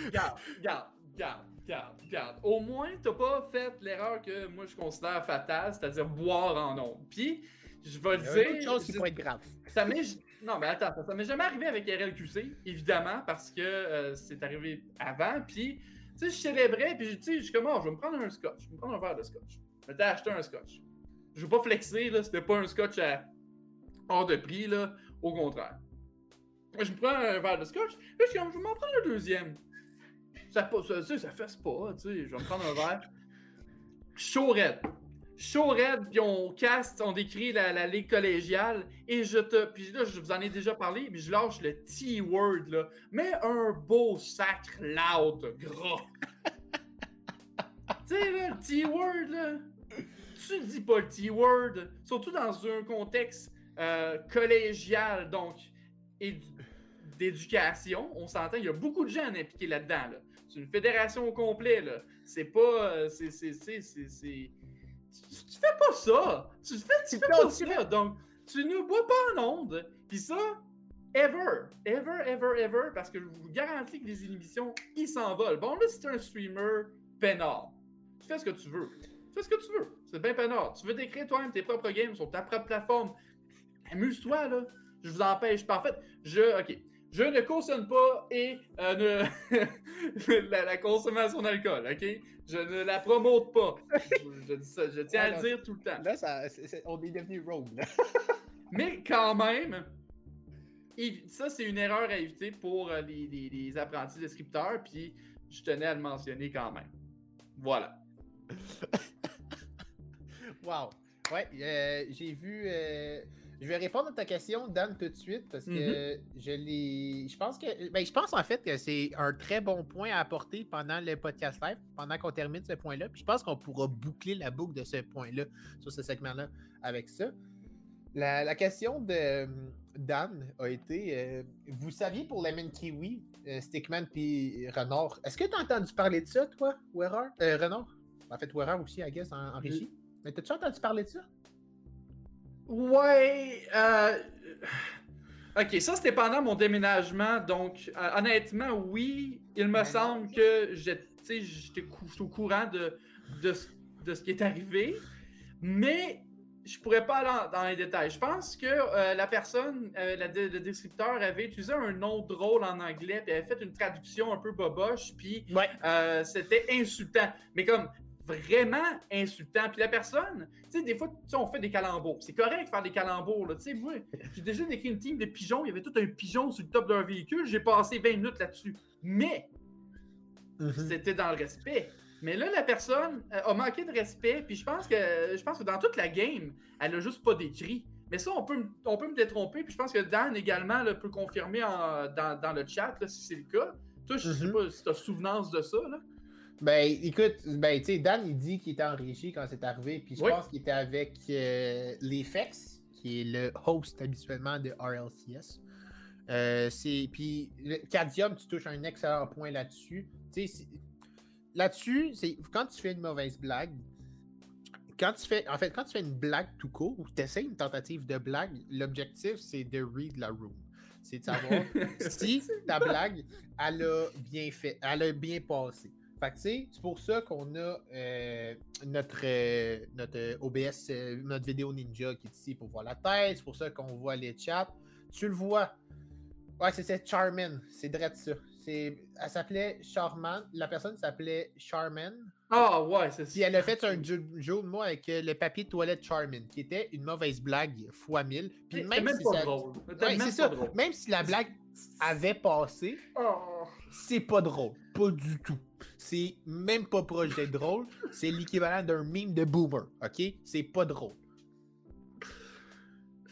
Regarde, regarde, regarde, regarde, regarde. Au moins, t'as pas fait l'erreur que moi je considère fatale, c'est-à-dire boire en ondes. Puis, je vais le dire. d'autres choses qui pourraient être graves. Ça m'est. Non, mais attends, ça m'est jamais arrivé avec RLQC, évidemment, parce que euh, c'est arrivé avant. Puis, sais, je célébrais, puis tu sais, je suis oh, je vais me prendre un scotch. Je vais me prendre un verre de scotch. Je m'étais acheté un scotch. Je veux pas flexer, là, c'était pas un scotch à hors de prix, là, au contraire. Je me prends un verre de scotch, là, je suis je vais m'en prendre un deuxième. Ça, ça, sais, ça fesse pas, tu je vais me prendre un verre. Chaud chaud raide, puis on caste, on décrit la, la ligue collégiale, et je te. Puis là, je vous en ai déjà parlé, mais je lâche le T-word, là. Mais un beau sacre loud, gras. tu sais, là, le T-word, là. Tu dis pas le T-word, surtout dans un contexte euh, collégial, donc, et d'éducation. On s'entend, il y a beaucoup de gens impliqués là-dedans, là. C'est une fédération au complet, là. C'est pas. euh, C'est. Tu, tu fais pas ça! Tu fais, tu fais pas ça! Donc, tu ne bois pas en onde. Puis ça, ever, ever, ever, ever, parce que je vous garantis que les inhibitions, ils s'envolent. Bon, là, si t'es un streamer peinard, tu fais ce que tu veux. Tu fais ce que tu veux. C'est bien peinard. Tu veux décrire toi-même tes propres games sur ta propre plateforme. Amuse-toi, là. Je vous empêche pas. En fait, je. Ok. Je ne cautionne pas et euh, ne- la, la consommation d'alcool, ok? Je ne la promote pas. Je, je dis ça, je tiens à le dire tout le temps. Là, ça, on est devenu rogue. là. Mais quand même, ça c'est une erreur à éviter pour euh, les, les- les apprentis descripteurs, puis je tenais à le mentionner quand même. Voilà. Wow. Ouais, euh, j'ai vu. euh, je vais répondre à ta question, Dan, tout de suite, parce que Mhm. je l'ai. Je pense que. Ben, je pense en fait que c'est un très bon point à apporter pendant le podcast live, pendant qu'on termine ce point-là. Puis je pense qu'on pourra boucler la boucle de ce point-là, sur ce segment-là, avec ça. La, la question de euh, Dan a été euh, Vous saviez pour Lemon Kiwi, euh, Stickman puis Renard, est-ce que tu as entendu parler de ça, toi, ou erreur Euh, Renard? En fait, ou erreur aussi, I guess, en, en régie. Mais t'as-tu entendu parler de ça? Ouais. euh, Ok, ça c'était pendant mon déménagement, donc euh, honnêtement, oui, il me semble que j'étais cou- au courant de, de, ce- de ce qui est arrivé, mais je pourrais pas aller dans les détails. Je pense que euh, la personne, euh, la le descripteur avait utilisé un nom drôle en anglais, puis avait fait une traduction un peu boboche, puis Ouais. euh, c'était insultant. Mais comme vraiment insultant. Puis la personne, tu sais, des fois, tu sais, on fait des calembours. C'est correct de faire des calembours, là. Tu sais, moi, j'ai déjà décrit une team de pigeons. Il y avait tout un pigeon sur le top d'un véhicule. J'ai passé 20 minutes là-dessus. Mais c'était dans le respect. Mais là, la personne euh, a manqué de respect, puis je pense que je pense que dans toute la game, elle a juste pas décrit. Mais ça, on peut, me- on peut me détromper, puis je pense que Dan également là, peut confirmer en- dans, dans le chat là, si c'est le cas. Toi, je sais Mhm. pas si tu as souvenance de ça. Là. Ben, écoute, ben, tu sais, Dan, il dit qu'il était en régie quand c'est arrivé, puis je Oui. pense qu'il était avec euh, l'Efex, qui est le host habituellement de RLCS. Euh, c'est, puis, Cadium, tu touches un excellent point là-dessus. Tu sais, là-dessus, c'est quand tu fais une mauvaise blague, quand tu fais, en fait, quand tu fais une blague tout court, ou tu essaies une tentative de blague, l'objectif, c'est de read la room. C'est de savoir si ta blague, elle a bien fait, elle a bien passé. Fait que, c'est pour ça qu'on a euh, notre, euh, notre euh, OBS, euh, notre vidéo ninja qui est ici pour voir la tête. C'est pour ça qu'on voit les chats. Tu le vois. Ouais, c'est Charmin. C'est direct ça. Elle s'appelait Charman. La personne s'appelait Charman. Ah ouais, c'est Puis elle a fait un jeu, jeu de mots avec le papier de toilette Charmin, qui était une mauvaise blague fois mille. Puis même, même si pas ça- drôle. Ouais, même pas ça. drôle. Même si la blague avait passé, Oh. C'est pas drôle. Pas du tout. C'est même pas proche d'être drôle. C'est l'équivalent d'un meme de boomer. OK? C'est pas drôle.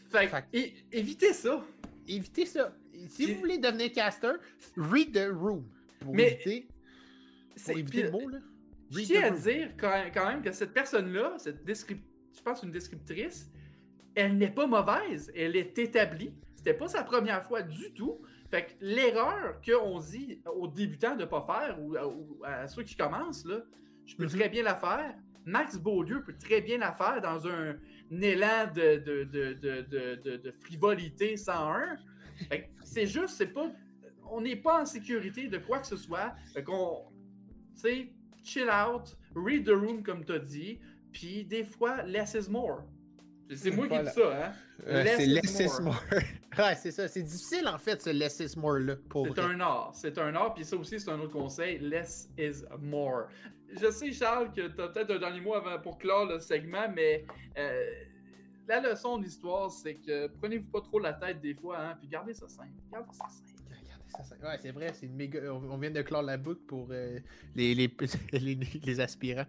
Fait, Fait é- évitez ça. Évitez ça. Si vous voulez devenir caster, read the room. Pour Mais- éviter, C'est- pour éviter le mot, là. Je tiens à room. dire quand, même que cette personne-là, cette je pense une descriptrice, elle n'est pas mauvaise, elle est établie. C'était pas sa première fois du tout. Fait que l'erreur qu'on dit aux débutants de ne pas faire ou, à- ou à ceux qui commencent, là, je peux Mhm. très bien la faire. Max Beaulieu peut très bien la faire dans un, un élan de, de, de, de, frivolité 101. Fait que c'est juste, c'est pas. On n'est pas en sécurité de quoi que ce soit. Fait qu'on. Tu sais, chill out, read the room comme t'as dit, puis des fois, less is more. C'est moi qui dis ça, hein? Euh, Less c'est is less is more. ouais, c'est ça. C'est difficile, en fait, ce less is more, là. Pour C'est un art, c'est un art, puis ça aussi, c'est un autre conseil, less is more. Je sais, Charles, que t'as peut-être un dernier mot avant pour clore le segment, mais euh, la leçon de l'histoire, c'est que prenez-vous pas trop la tête des fois, hein, puis gardez ça simple. Gardez ça simple. Ça, Ouais, c'est vrai, c'est une méga. On on vient de clore la boucle pour euh, les, les, les, les aspirants.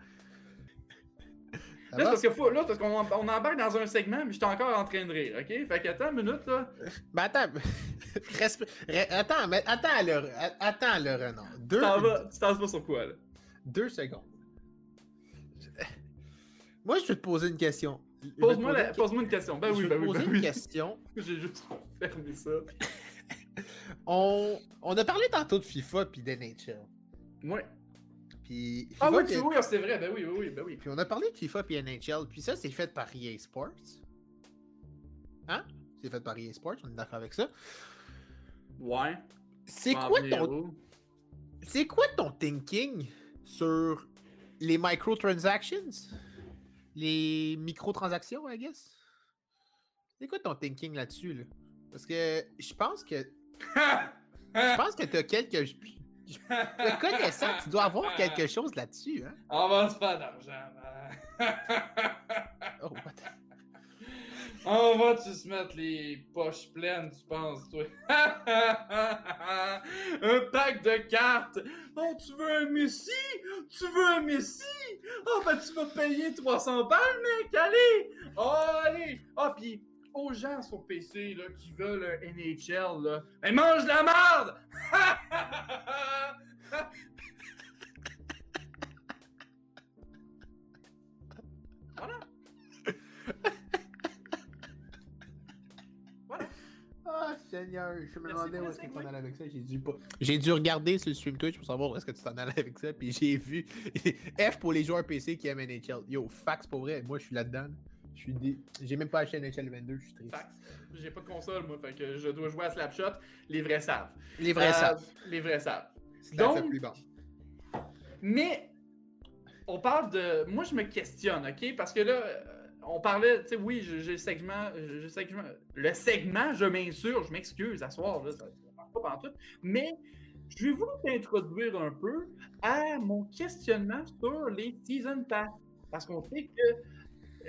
Là, parce que faut, là, parce qu'on on embarque dans un segment, mais j'étais encore en train de rire, ok? Fait qu'attends une minute, là. Mais attends, resp- attends, mais attends le, attends le renard. Deux, Tu t'en vas sur quoi, là? deux secondes. Moi, je vais te poser une question. Je vais te Pose-moi poser la- une pose-moi une question. Ben je oui, vais ben te oui, poser ben une oui. question. J'ai juste fermé ça. On, on a parlé tantôt de FIFA puis d'NHL. Ouais. Puis Ah oui, tu- oui, c'est vrai, ben oui, oui, oui, ben oui. Puis on a parlé de FIFA puis NHL, puis ça, c'est fait par EA Sports. Hein? C'est fait par EA Sports, on est d'accord avec ça. Ouais. C'est quoi ton c'est quoi ton thinking sur les microtransactions? Les microtransactions, I guess? C'est quoi ton thinking là-dessus, là? Parce que je pense que je pense que t'as quelques. Je- Te connaissant, tu dois avoir quelque chose là-dessus, hein? On va se faire d'argent, man. Oh, what On va-tu se mettre les poches pleines, tu penses, toi? un pack de cartes! Oh, tu veux un Messi? Tu veux un Messi? Oh, ben tu vas payer 300 balles, mec! Allez! Oh, allez! Ah, puis aux gens sur PC, là, qui veulent un NHL, là, ben mange de la merde! voilà! Voilà! Ah, Seigneur, je me demandais où est-ce que tu segway. allais avec ça. J'ai dû pas. J'ai dû regarder sur le stream Twitch pour savoir où est-ce que tu t'en allais avec ça. Puis j'ai vu F pour les joueurs PC qui aiment NHL. Yo, fax pour vrai. Moi, je suis là-dedans. là. Je suis dé... J'ai même pas acheté NHL 22, je suis triste. J'ai pas de console, moi, fait que je dois jouer à Slapshot. Les vrais savent. Les vrais Euh, savent. Les vrais savent. Donc- plus bon. Mais, on parle de. Moi, je me questionne, OK? Parce que là, euh, on parlait. Tu sais, oui, j'ai le segment. j'ai le segment. Le segment, je m'insurge, je m'excuse à soir, là, ça ça marche pas pantoute. Mais, je vais vous t'introduire un peu à mon questionnement sur les Season Pass. Parce qu'on sait que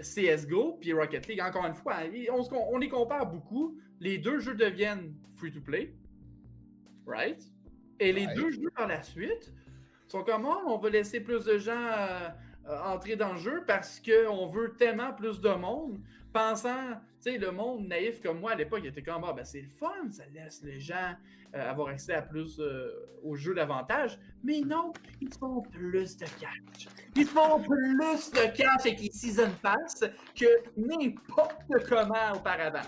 CSGO puis Rocket League, encore une fois, ils- on, les compare beaucoup. Les deux jeux deviennent free-to-play. Right? Et les deux jeux par la suite sont comme Ah, on va laisser plus de gens euh, euh, entrer dans le jeu parce qu'on veut tellement plus de monde, pensant, sais, le monde naïf comme moi à l'époque il était comme Ah, ben c'est le fun, ça laisse les gens euh, avoir accès à plus euh, aux jeux davantage. Mais non, ils font plus de cash. Ils font plus de cash avec les Season Pass que n'importe comment auparavant.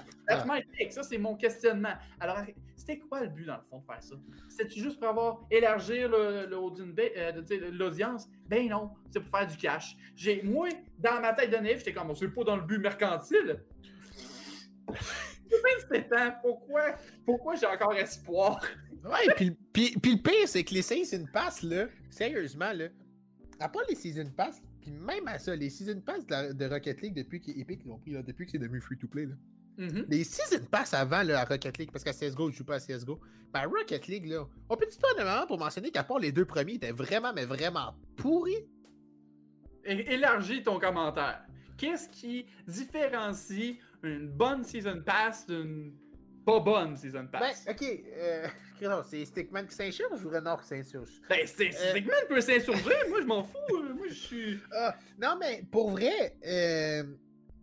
Take. Ça, c'est mon questionnement. Alors, c'était quoi le but, dans le fond, de faire ça? C'était-tu juste pour avoir élargir le- le euh, l'audience? Ben non, c'est pour faire du cash. J'ai, moi, dans ma tête de naïf, j'étais comme, c'est pas dans le but mercantile. J'ai 27 ans, pourquoi, pourquoi j'ai encore espoir? Ouais, puis, puis, puis le pire, c'est que les Season Pass, là, sérieusement, là, à part les Season Pass, puis même à ça, les Season Pass de, la- de Rocket League depuis qu'Epic l'ont pris, là, depuis que c'est devenu free-to-play, là. Mhm. Les Season Pass avant là, à Rocket League, parce qu'à CSGO, je joue pas à CSGO. Ben, à Rocket League, là, on peut-tu prendre un moment pour mentionner qu'à part les deux premiers, étaient vraiment, mais vraiment pourris? É- Élargis ton commentaire. Qu'est-ce qui différencie une bonne Season Pass d'une pas bonne Season Ben, Pass? ok, euh, non, c'est Stickman qui s'insurge ou Renard qui s'insurge? Ben, c'est euh, Sigmund peut s'insurger, moi je m'en fous, euh, moi je suis... Ah, non, mais pour vrai, euh,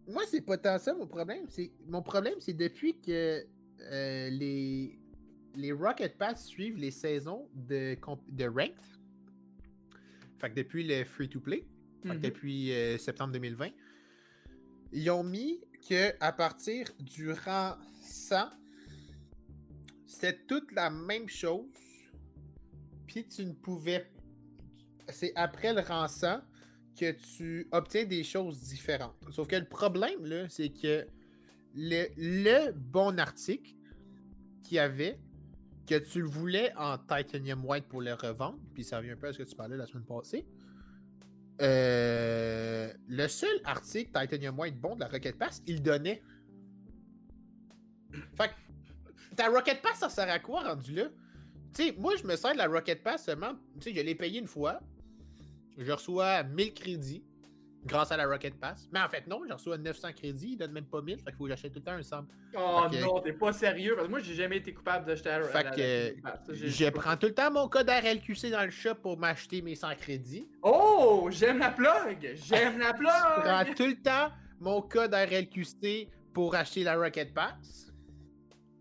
moi, c'est pas tant ça mon problème. C'est, mon problème, c'est depuis que les, les Rocket Pass suivent les saisons de, de Ranked. Fait que depuis le free-to-play, fait que Mhm. depuis euh, septembre 2020, ils ont mis que à partir du rang 100, c'est toute la même chose. Puis tu ne pouvais. C'est après le rang 100 que tu obtiens des choses différentes. Sauf que le problème, là, c'est que le, bon article qu'il y avait, que tu le voulais en titanium white pour le revendre, puis ça revient un peu à ce que tu parlais la semaine passée. Euh, le seul article Titanium White bon de la Rocket Pass, il donnait. Fait que ta Rocket Pass, ça sert à quoi rendu là? Tu sais, moi, je me sers de la Rocket Pass seulement. Tu sais, je l'ai payé une fois. Je reçois 1000 crédits grâce à la Rocket Pass. Mais en fait, non, je reçois 900 crédits. Ils donnent même pas 1000. Fait qu'il faut que j'achète tout le temps un sample. Oh Fait que- non, t'es pas sérieux, parce que moi j'ai jamais été coupable d'acheter Fait la- que, la Season Pass. Ça, Je prends tout le temps mon code RLQC dans le shop pour m'acheter mes 100 crédits. Oh, j'aime la plug! J'aime la Je prends plug! tout le temps mon code RLQC pour acheter la Rocket Pass.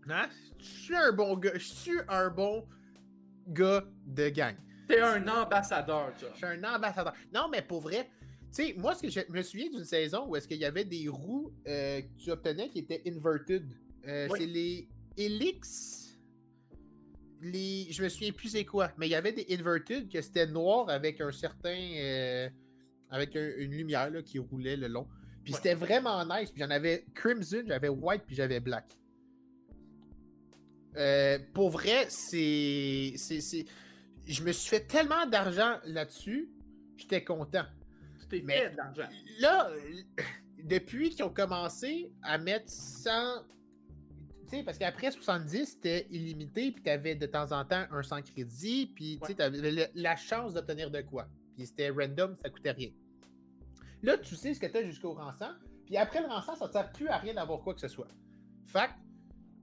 Hein? Je suis un bon gars. Je suis un bon gars de gang. T'es un ambassadeur, tu Je suis un ambassadeur. Non, mais pour vrai, sais, moi, ce que je me souviens d'une saison où est-ce qu'il y avait des roues euh, que tu obtenais qui étaient inverted. Euh, Oui. C'est les Helix. Les... Je me souviens plus c'est quoi, mais il y avait des inverted que c'était noir avec un certain. euh, avec un- une lumière là, qui roulait le long. Puis Ouais. c'était vraiment nice. Puis j'en avais crimson, j'avais white, puis j'avais black. Euh, pour vrai, c'est- Je me suis fait tellement d'argent là-dessus, j'étais content. Tu t'es Mais- fait de l'argent. Là, euh, depuis qu'ils ont commencé à mettre 100. Tu sais, parce qu'après 70, c'était illimité, puis tu avais de temps en temps un 100 crédits, puis tu avais la chance d'obtenir de quoi. Puis c'était random, ça coûtait rien. Là, tu sais ce que tu as jusqu'au 100, puis après le 100, ça ne sert plus à rien d'avoir quoi que ce soit. Fait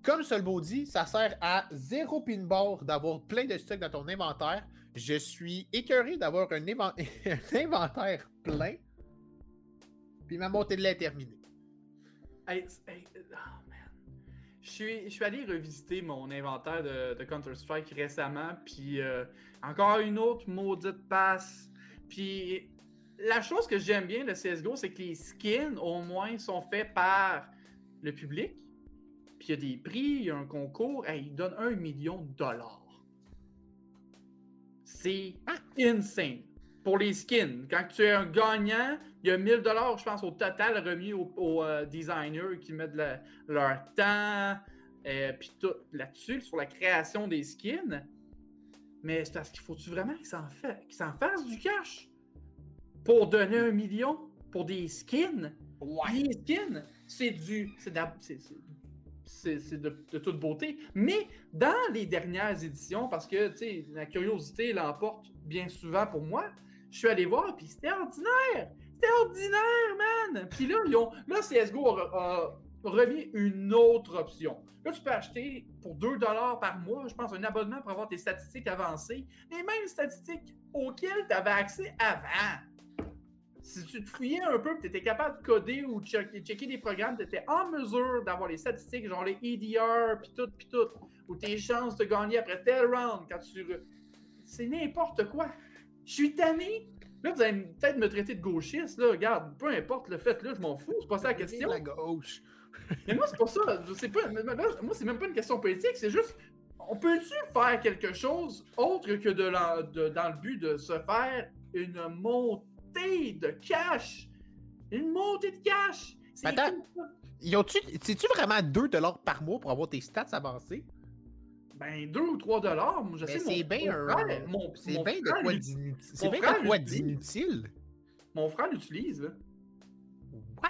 comme Solbo dit, ça sert à zéro pinball d'avoir plein de stocks dans ton inventaire. Je suis écœuré d'avoir un, inven- un inventaire plein. Puis ma montée de lait est terminée. Oh man. Je suis, allé revisiter mon inventaire de, de Counter-Strike récemment, puis euh, encore une autre maudite passe. Puis la chose que j'aime bien de CSGO, c'est que les skins, au moins, sont faits par le public. Puis il y a des prix, il y a un concours, et ils donnent un million de dollars. C'est insane. Pour les skins, quand tu es un gagnant, il y a 1000 dollars, je pense, au total remis aux, euh, designers qui mettent le- leur temps, euh, puis tout là-dessus, sur la création des skins. Mais c'est parce qu'il faut-tu vraiment qu'ils s'en, fassent du cash? Pour donner un million pour des skins? Les skins, c'est du. C'est de, la- c'est- de- toute beauté. Mais dans les dernières éditions, parce que la curiosité l'emporte bien souvent pour moi, je suis allé voir, puis c'était ordinaire! C'était ordinaire, man! Puis là, là CSGO a, a remis une autre option. Là, tu peux acheter pour 2$ par mois, je pense, un abonnement pour avoir tes statistiques avancées, les mêmes statistiques auxquelles tu avais accès avant. Si tu te fouillais un peu, tu étais capable de coder ou de checker, checker des programmes, tu étais en mesure d'avoir les statistiques, genre les EDR, puis tout, puis tout, ou tes chances de gagner après tel round, quand tu... C'est n'importe quoi. Je suis tanné. Là, vous allez peut-être me traiter de gauchiste, là, regarde, peu importe le fait, là, je m'en fous, c'est pas ça la question. La gauche. Mais moi, c'est pas ça. C'est pas, moi, c'est même pas une question politique. C'est juste, on peut-tu faire quelque chose autre que de, la- de- dans le but de se faire une montée de cash? Une montée de cash! Attends. C'est-tu vraiment 2$ par mois pour avoir tes stats avancées? Ben, 2 ou 3 dollars, je sais. C'est bien C'est bien de quoi d'inutile. C'est bien de quoi d'inutile. Mon frère l'utilise, là. What?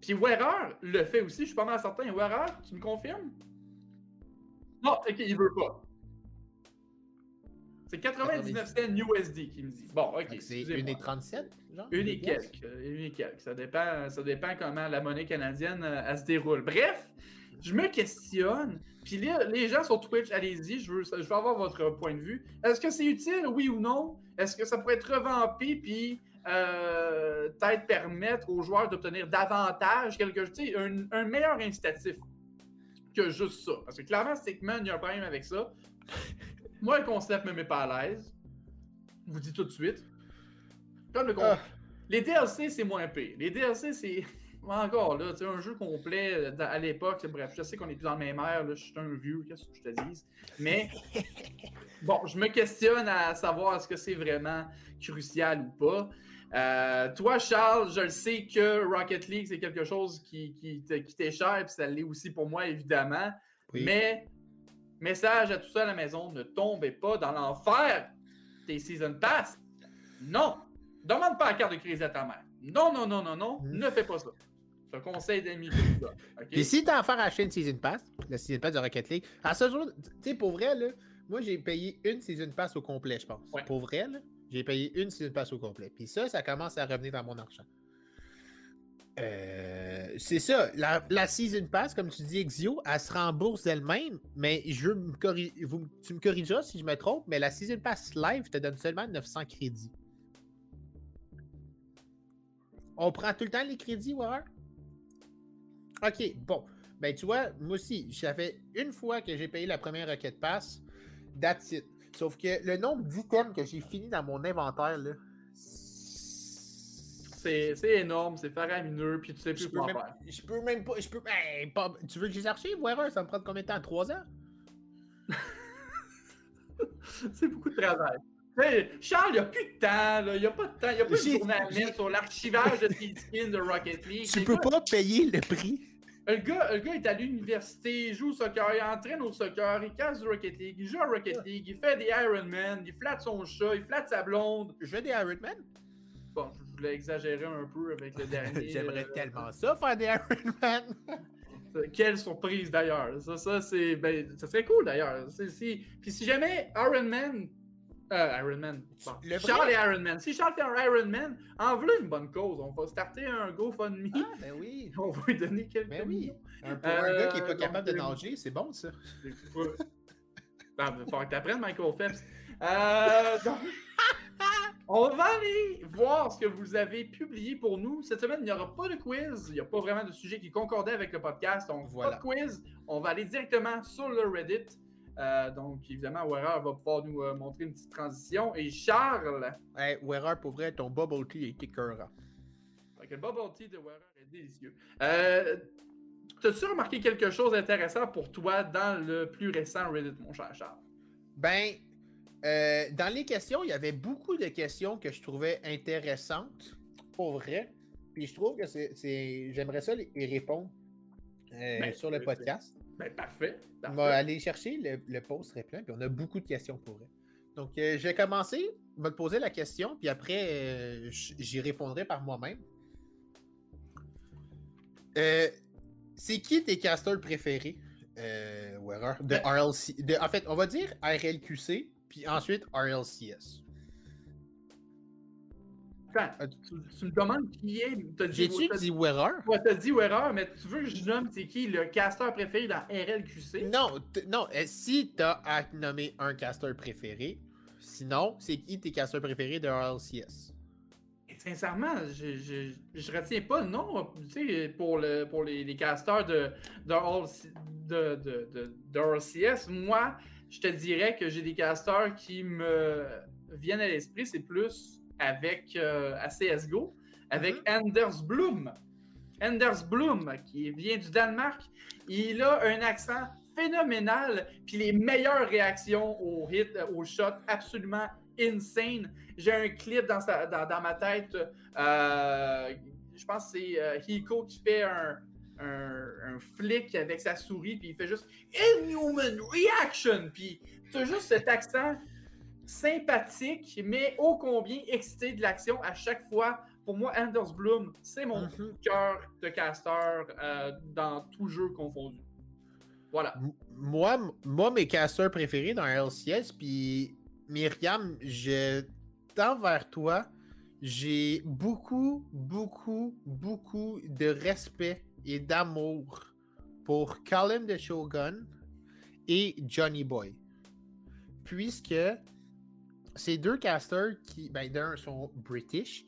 Puis Wearer le fait aussi, je suis pas mal certain. Wearer, tu me confirmes? Non, ok, il veut pas. C'est 99 cents USD qui me dit. Bon, ok. C'est 1,37 genre? Une et quelques. Une et quelques. Ça dépend, ça dépend comment la monnaie canadienne euh, elle se déroule. Bref, je me questionne. Puis là, les gens sur Twitch, allez-y, je veux, je veux avoir votre point de vue. Est-ce que c'est utile, oui ou non? Est-ce que ça pourrait être revampé, puis euh, peut-être permettre aux joueurs d'obtenir davantage, quelque chose, un, un meilleur incitatif que juste ça? Parce que clairement, Stickman, il y a un problème avec ça. Moi, le concept me met pas à l'aise. Je vous dis tout de suite. Comme le ah. Les DLC, c'est moins pire. Les DLC, c'est. Encore là, tu un jeu complet euh, à l'époque, bref, je sais qu'on est plus dans le même air, là, je suis un vieux, qu'est-ce que je te dis? Mais bon, je me questionne à savoir est-ce que c'est vraiment crucial ou pas. Euh, toi, Charles, je le sais que Rocket League, c'est quelque chose qui, qui, t'est cher, puis ça l'est aussi pour moi, évidemment. Mais Message à tout ça à la maison, ne tombez pas dans l'enfer des Season Pass. Non! Demande pas la carte de crédit à ta mère. Non, non, non, non, non, hmm. ne fais pas ça. C'est un conseil d'amis. Et si t'as affaire à acheter une Season Pass, la Season Pass de Rocket League, à ce jour, tu sais, pour vrai, là, moi j'ai payé une Season Pass au complet, je pense. Pour vrai, là, j'ai payé une Season Pass au complet. Puis ça, ça commence à revenir dans mon argent. Euh, c'est ça. La, Season Pass, comme tu dis, Exio, elle se rembourse elle-même, mais je me tu me corrigeras si je me trompe, mais la Season Pass Live te donne seulement 900 crédits. On prend tout le temps les crédits, Warren? Ok, bon. Ben, tu vois, moi aussi, ça fait une fois que j'ai payé la première Rocket Pass, that's it. Sauf que le nombre d'items que j'ai fini dans mon inventaire, là, c'est énorme, c'est faramineux, puis tu sais plus quoi faire. Je peux même pas. Je peux, pas tu veux que je les archive, ouais, ça me prend combien de temps? 3 ans? C'est beaucoup de travail. Charles, il n'y a plus de temps, il n'y a pas de temps, il n'y a pas de journée à mettre sur l'archivage de tes skins de Rocket League. Tu peux pas payer le prix. Le gars, le gars est à l'université, il joue au soccer, il entraîne au soccer, il casse du Rocket League, il joue à Rocket League, il fait des Ironman, il flatte son chat, il flatte sa blonde. Je fais des Ironman? Bon, je voulais exagérer un peu avec le dernier. J'aimerais euh, tellement ça faire des Iron Man. Quelle surprise d'ailleurs. Ça, ça c'est. Ben, ça serait cool d'ailleurs. Puis si jamais Iron Man. Euh, Iron Man. Charles et Iron Man. Si Charles fait un Iron Man, en veut une bonne cause. On va starter un GoFundMe. Ah, ben oui. On va lui donner quelques ben oui. Un, pour un gars qui n'est pas euh, capable de nager, c'est bon ça. ben, il falloir que tu apprennes Michael Phelps. Euh, donc... On va aller voir ce que vous avez publié pour nous. Cette semaine, il n'y aura pas de quiz. Il n'y a pas vraiment de sujet qui concordait avec le podcast. Donc, voilà. pas de quiz. On va aller directement sur le Reddit. Euh, donc, évidemment, Wearer va pouvoir nous euh, montrer une petite transition. Et Charles? Hey, Wearer, pour vrai, ton bubble tea est écœurant. le bubble tea de Wearer est délicieux. Euh, T'as-tu remarqué quelque chose d'intéressant pour toi dans le plus récent Reddit, mon cher Charles? Ben, euh, dans les questions, il y avait beaucoup de questions que je trouvais intéressantes, pour vrai. Puis je trouve que c'est. J'aimerais ça y répondre euh, ben, sur le podcast. Ben, parfait, On va aller chercher le, le post plein, puis on a beaucoup de questions pour vrai. Donc, euh, je vais commencer, me poser la question, puis après, j'y répondrai par moi-même. c'est qui tes casters préférés, de ben RLC? en fait, on va dire RLQC, puis ensuite, RLCS. Attends, tu, me demandes qui est. J'ai-tu dit Wearer? Ouais, t'as dit Wearer, mais tu veux que je nomme c'est qui le caster préféré dans RLQC? Non, non. Euh, si t'as à nommer un caster préféré, sinon, c'est qui tes casters préférés de RLCS? sincèrement, je, je, je, retiens pas le nom pour, le, pour les, les casters de, de, de, de RLCS. Moi, je te dirais que j'ai des casters qui me viennent à l'esprit, c'est plus avec euh, à CSGO, avec mm-hmm. Anders Bloom. Anders Bloom, qui vient du Danemark, il a un accent phénoménal, puis les meilleures réactions au hit, au shot, absolument insane. J'ai un clip dans, dans, ma tête, euh, je pense que c'est euh, Hiko qui fait un, un, flic avec sa souris, puis il fait juste Inhuman Reaction, puis tu as juste cet accent sympathique, mais ô combien excité de l'action à chaque fois. Pour moi, Anders Bloom, c'est mon mhm. cœur de caster euh, dans tout jeu confondu. Voilà. Moi, moi, mes casters préférés dans LCS, puis Myriam, je tends vers toi. J'ai beaucoup, beaucoup, beaucoup de respect et d'amour pour Colin de Shogun et Johnny Boy. Puisque ces deux casters qui, ben, d'un, sont British.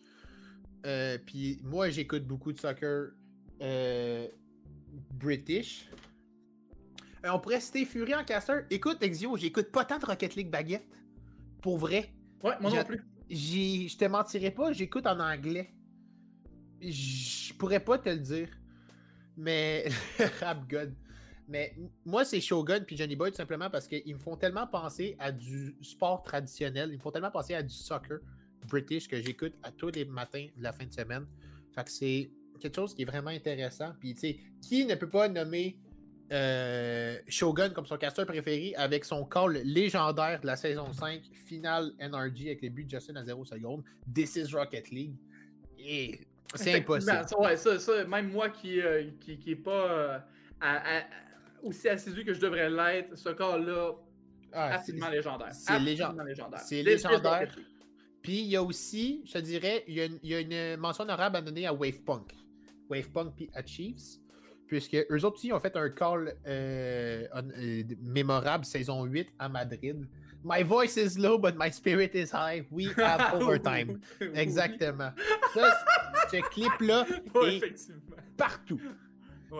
Euh, puis moi, j'écoute beaucoup de soccer euh, British. Euh, on pourrait citer Fury en caster. Écoute, Exio, j'écoute pas tant de Rocket League Baguette. Pour vrai. Ouais, moi non plus. Je te mentirais pas, j'écoute en anglais. Je pourrais pas te le dire. Mais. Rap God. Mais moi, c'est Shogun puis Johnny Boy tout simplement parce qu'ils me font tellement penser à du sport traditionnel. Ils me font tellement penser à du soccer british que j'écoute à tous les matins de la fin de semaine. Fait que c'est quelque chose qui est vraiment intéressant. Puis, tu sais, qui ne peut pas nommer euh, Shogun comme son caster préféré avec son call légendaire de la saison 5, finale NRG avec les buts de Justin à 0 secondes. This is Rocket League. Et c'est impossible. Ouais, ça, ça, même moi qui, euh, qui, pas euh, aussi assidu que je devrais l'être, ce call-là, ah, absolument légendaire. C'est légendaire. C'est légendaire. Puis il y a aussi, je te dirais, il y a une, il y a une mention honorable à donner à Wavepunk. Wavepunk puis à Chiefs puisque eux autres aussi ont fait un call euh, euh, mémorable saison 8 à Madrid. My voice is low, but my spirit is high. We have overtime. Exactement. ce clip-là est partout.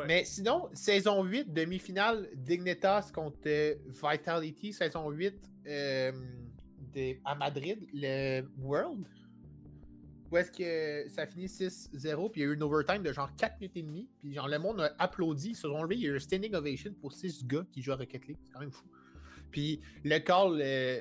Mais sinon, saison 8, demi-finale, Dignitas contre euh, Vitality, saison 8 de, à Madrid, le World où est-ce que ça finit 6-0, puis il y a eu une overtime de genre 4 minutes et demie, puis genre le monde a applaudi. Selon lui, il y a eu un standing ovation pour 6 gars qui jouent à Rocket League. C'est quand même fou. Puis le call euh,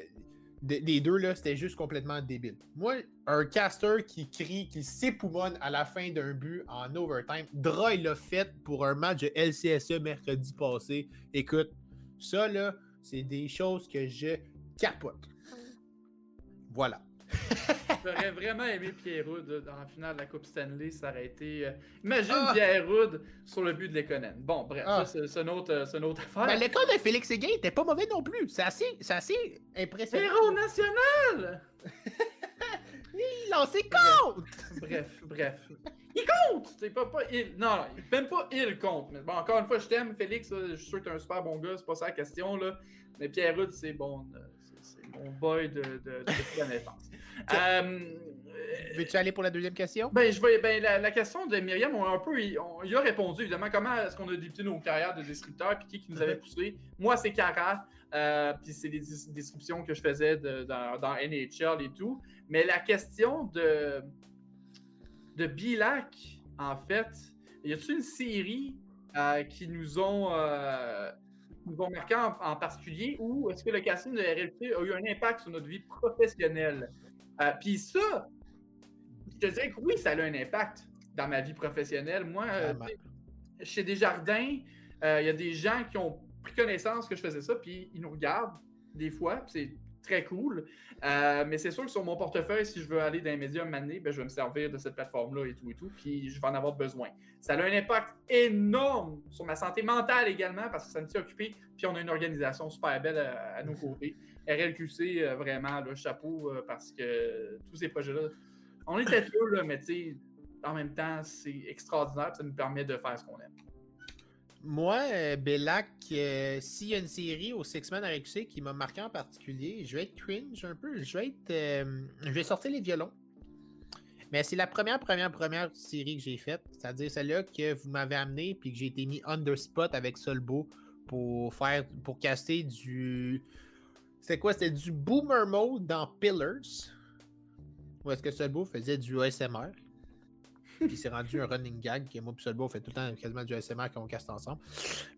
des deux, là, c'était juste complètement débile. Moi, un caster qui crie, qui s'époumonne à la fin d'un but en overtime, Dra, il l'a fait pour un match de LCSE mercredi passé. Écoute, ça, là, c'est des choses que je capote. Voilà. J'aurais vraiment aimé Pierre-Houd dans la finale de la Coupe Stanley. Ça aurait été. Euh, imagine ah! Pierre-Houd sur le but de l'Econen. Bon, bref, ah! ça, c'est une autre, affaire. Mais l'école de Félix Séguin était pas mauvais non plus. C'est assez, assez impressionnant. Héros national! il lancé compte! Bref, bref. Il compte! C'est pas, pas il. Non, même pas il compte. Mais bon, encore une fois, je t'aime, Félix. Je suis sûr que t'es un super bon gars. C'est pas ça la question, là. Mais Pierre-Houd, c'est bon. Euh, mon boy de, de, de. Euh, Veux-tu aller pour la deuxième question? Ben, je vais, ben, la, question de Myriam, on a un peu, il, a répondu évidemment comment est-ce qu'on a débuté nos carrières de descripteurs, puis qui, qui nous avait poussé. Moi, c'est Cara, euh, puis c'est des descriptions que je faisais dans, dans, NHL et tout. Mais la question de, de Bilac, en fait, y a-t-il une série euh, qui nous ont nous ont marqué en, particulier ou est-ce que le casting de RLP a eu un impact sur notre vie professionnelle? Euh, puis ça, je te dirais que oui, ça a eu un impact dans ma vie professionnelle. Moi, euh, chez Desjardins, euh, il y a des gens qui ont pris connaissance que je faisais ça, puis ils nous regardent des fois, c'est très cool. Euh, mais c'est sûr que sur mon portefeuille, si je veux aller dans les médias mané, ben, je vais me servir de cette plateforme-là et tout et tout, puis je vais en avoir besoin. Ça a un impact énorme sur ma santé mentale également parce que ça me tient occupé, puis on a une organisation super belle à, nos côtés. RLQC, euh, vraiment, le chapeau, euh, parce que tous ces projets-là, on est peu, là, mais tu sais, en même temps, c'est extraordinaire, ça nous permet de faire ce qu'on aime. Moi, euh, Bellac, euh, s'il y a une série au Six Man RXC qui m'a marqué en particulier, je vais être cringe un peu. Je vais être. Euh, je vais sortir les violons. Mais c'est la première, première, première série que j'ai faite. C'est-à-dire celle-là que vous m'avez amené puis que j'ai été mis under spot avec Solbo pour faire. pour caster du. C'est quoi? C'était du boomer mode dans Pillars. Où est-ce que Solbo faisait du ASMR? Puis c'est rendu un running gag que moi et Solbo on fait tout le temps quasiment du SMR quand on caste ensemble.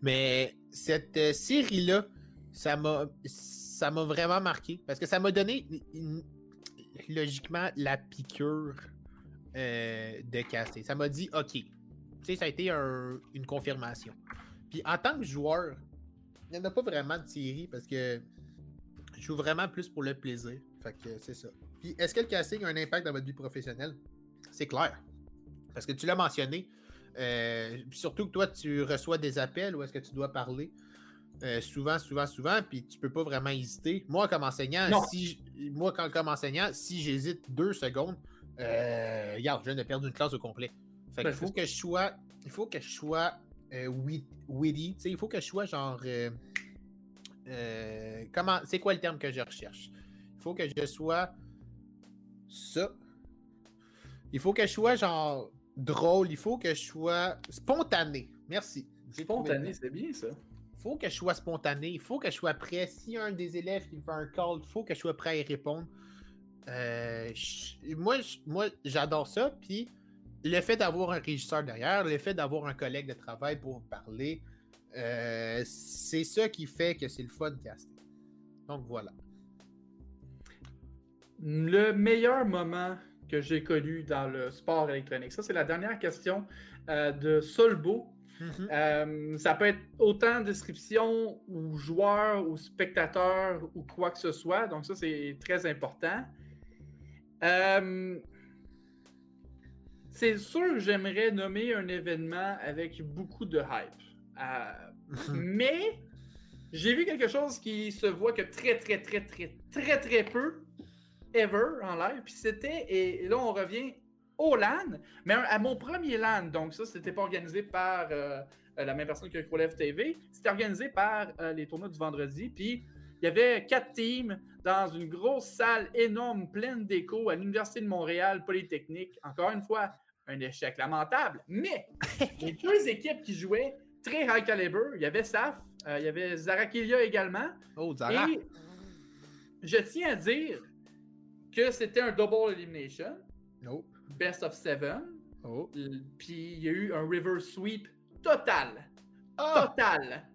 Mais cette euh, série-là, ça m'a ça m'a vraiment marqué parce que ça m'a donné logiquement la piqûre euh, de caster. Ça m'a dit OK, sais, ça a été une confirmation. Puis en tant que joueur, il n'y en a pas vraiment de série parce que je joue vraiment plus pour le plaisir. Fait que c'est ça. Puis est-ce que le casting a un impact dans votre vie professionnelle? C'est clair. Parce que tu l'as mentionné. Euh, surtout que toi, tu reçois des appels où est-ce que tu dois parler. Euh, souvent, souvent, souvent, puis tu peux pas vraiment hésiter. Moi, comme enseignant, si moi, comme enseignant, si j'hésite deux secondes, euh, regarde, je viens de perdre une classe au complet. Fait ben, faut que je sois, il faut que je sois euh, witty, il faut que je sois genre, comment, c'est quoi le terme que je recherche? Il faut que je sois ça. Il faut que je sois genre drôle. Il faut que je sois spontané. Merci. Spontané, c'est bien ça faut que je sois spontané, il faut que je sois prêt. Si un des élèves qui fait un call, il faut que je sois prêt à y répondre. Euh, moi, moi j'adore ça. Puis le fait d'avoir un régisseur derrière, le fait d'avoir un collègue de travail pour parler, euh, c'est ça qui fait que c'est le fun caster. Donc voilà. Le meilleur moment que j'ai connu dans le sport électronique, ça c'est la dernière question euh, de Solbo Mhm. Euh, ça peut être autant description ou joueur ou spectateur ou quoi que ce soit. Donc ça, c'est très important. Euh, c'est sûr que j'aimerais nommer un événement avec beaucoup de hype. Mhm. Mais j'ai vu quelque chose qui se voit que très, très, très, très, très, très peu ever en live. Puis c'était, et là on revient au LAN, mais à mon premier LAN, donc ça, c'était pas organisé par euh, euh, la même personne que Crowlef TV, c'était organisé par euh, les tournois du vendredi, puis il y avait quatre teams dans une grosse salle énorme, pleine d'écho à l'Université de Montréal Polytechnique. Encore une fois, un échec lamentable, mais les deux équipes qui jouaient très high caliber, il y avait Saf, il y avait Zarakilia également. Oh, Zara! Et je tiens à dire que c'était un double elimination. Nope best of seven. Oh. Puis il y a eu un river sweep total. Ah! Total.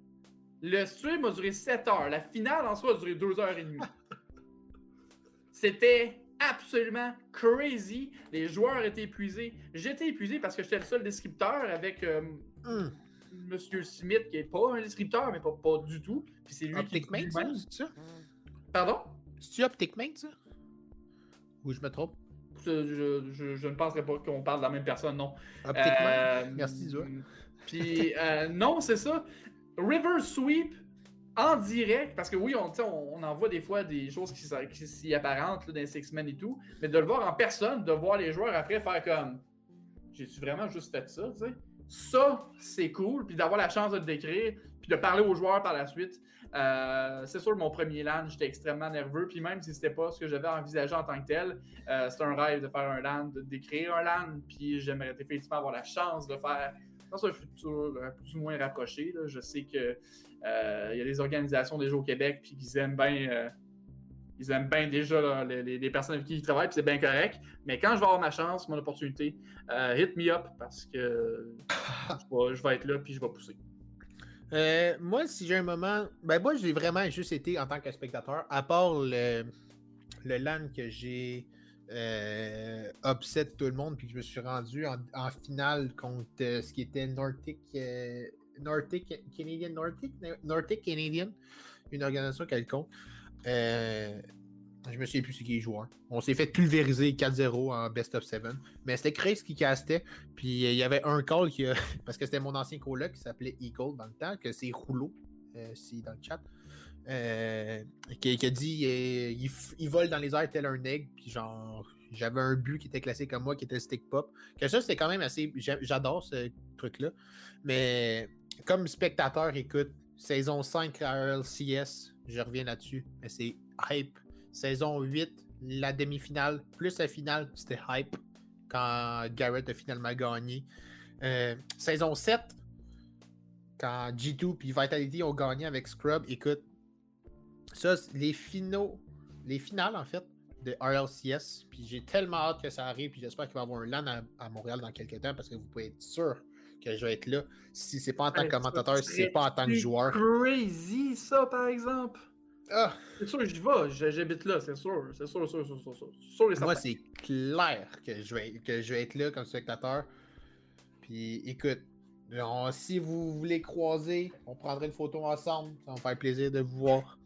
Le stream a duré 7 heures. La finale en soi a duré 2 heures et demie. C'était absolument crazy. Les joueurs étaient épuisés. J'étais épuisé parce que j'étais le seul descripteur avec euh, hmm. Monsieur Smith qui est pas un descripteur, mais pas, pas du tout. Puis c'est lui Optic qui. c'est ça? Pardon? C'est-tu Optic Mate, ça? Ou je me trompe? je, ne penserais pas qu'on parle de la même personne, non. Euh, Merci, Puis, euh, non, c'est ça. River Sweep en direct, parce que oui, on, on, on voit des fois des choses qui, qui s'y apparentent dans Six Men et tout, mais de le voir en personne, de voir les joueurs après faire comme J'ai-tu vraiment juste fait ça, tu sais? Ça, c'est cool, puis d'avoir la chance de le décrire, puis de parler aux joueurs par la suite. Euh, c'est sûr, mon premier LAN, j'étais extrêmement nerveux. Puis même si c'était pas ce que j'avais envisagé en tant que tel, euh, c'est un rêve de faire un LAN, d'écrire un LAN. Puis j'aimerais effectivement avoir la chance de faire dans un futur euh, plus ou moins rapproché. Je sais que il y a des organisations déjà au Québec puis qu'ils aiment bien. ils aiment bien déjà les, personnes avec qui ils travaillent, puis c'est bien correct. Mais quand je vais avoir ma chance, mon opportunité, hit me up parce que je vais être là puis je vais pousser. Euh, moi, si j'ai un moment. Ben, moi, j'ai vraiment juste été en tant que spectateur, à part le, le LAN que j'ai euh, upset tout le monde, puis que je me suis rendu en, finale contre euh, ce qui était Nordic, euh, Nordic Canadian, Nordic, Nordic Canadian, une organisation quelconque. Je me souviens plus c'est qui les joueurs. On s'est fait pulvériser 4-0 en best of 7. Mais c'était Chris qui castait. Puis euh, il y avait un call qui a... Parce que c'était mon ancien coloc qui s'appelait Eagle dans le temps, que c'est Rouleau, euh, si dans le chat. Euh, qui, a dit il, vole dans les airs tel un egg. Puis genre, j'avais un but qui était classé comme moi, qui était stick pop. Que ça, c'était quand même assez. J'adore ce truc-là. Mais comme spectateur, écoute, saison 5 à LCS, je reviens là-dessus. Mais c'est hype Saison 8, la demi-finale, plus la finale, c'était hype quand Garrett a finalement gagné. Euh, saison 7, quand G2 et Vitality ont gagné avec Scrub, écoute, ça, les finaux, les finales en fait, de RLCS, puis j'ai tellement hâte que ça arrive, puis j'espère qu'il va y avoir un LAN à, Montréal dans quelques temps, parce que vous pouvez être sûr que je vais être là. Si c'est pas en tant que commentateur, si c'est pas en tant que joueur. crazy ça, par exemple. Ah. C'est sûr, j'y vais, j'habite là, c'est sûr, c'est sûr, sûr, sûr, sûr, sûr, Moi, c'est clair que je, vais, que je vais être là comme spectateur. Puis écoute, on- si vous voulez croiser, on prendrait une photo ensemble. Ça va me faire plaisir de vous voir.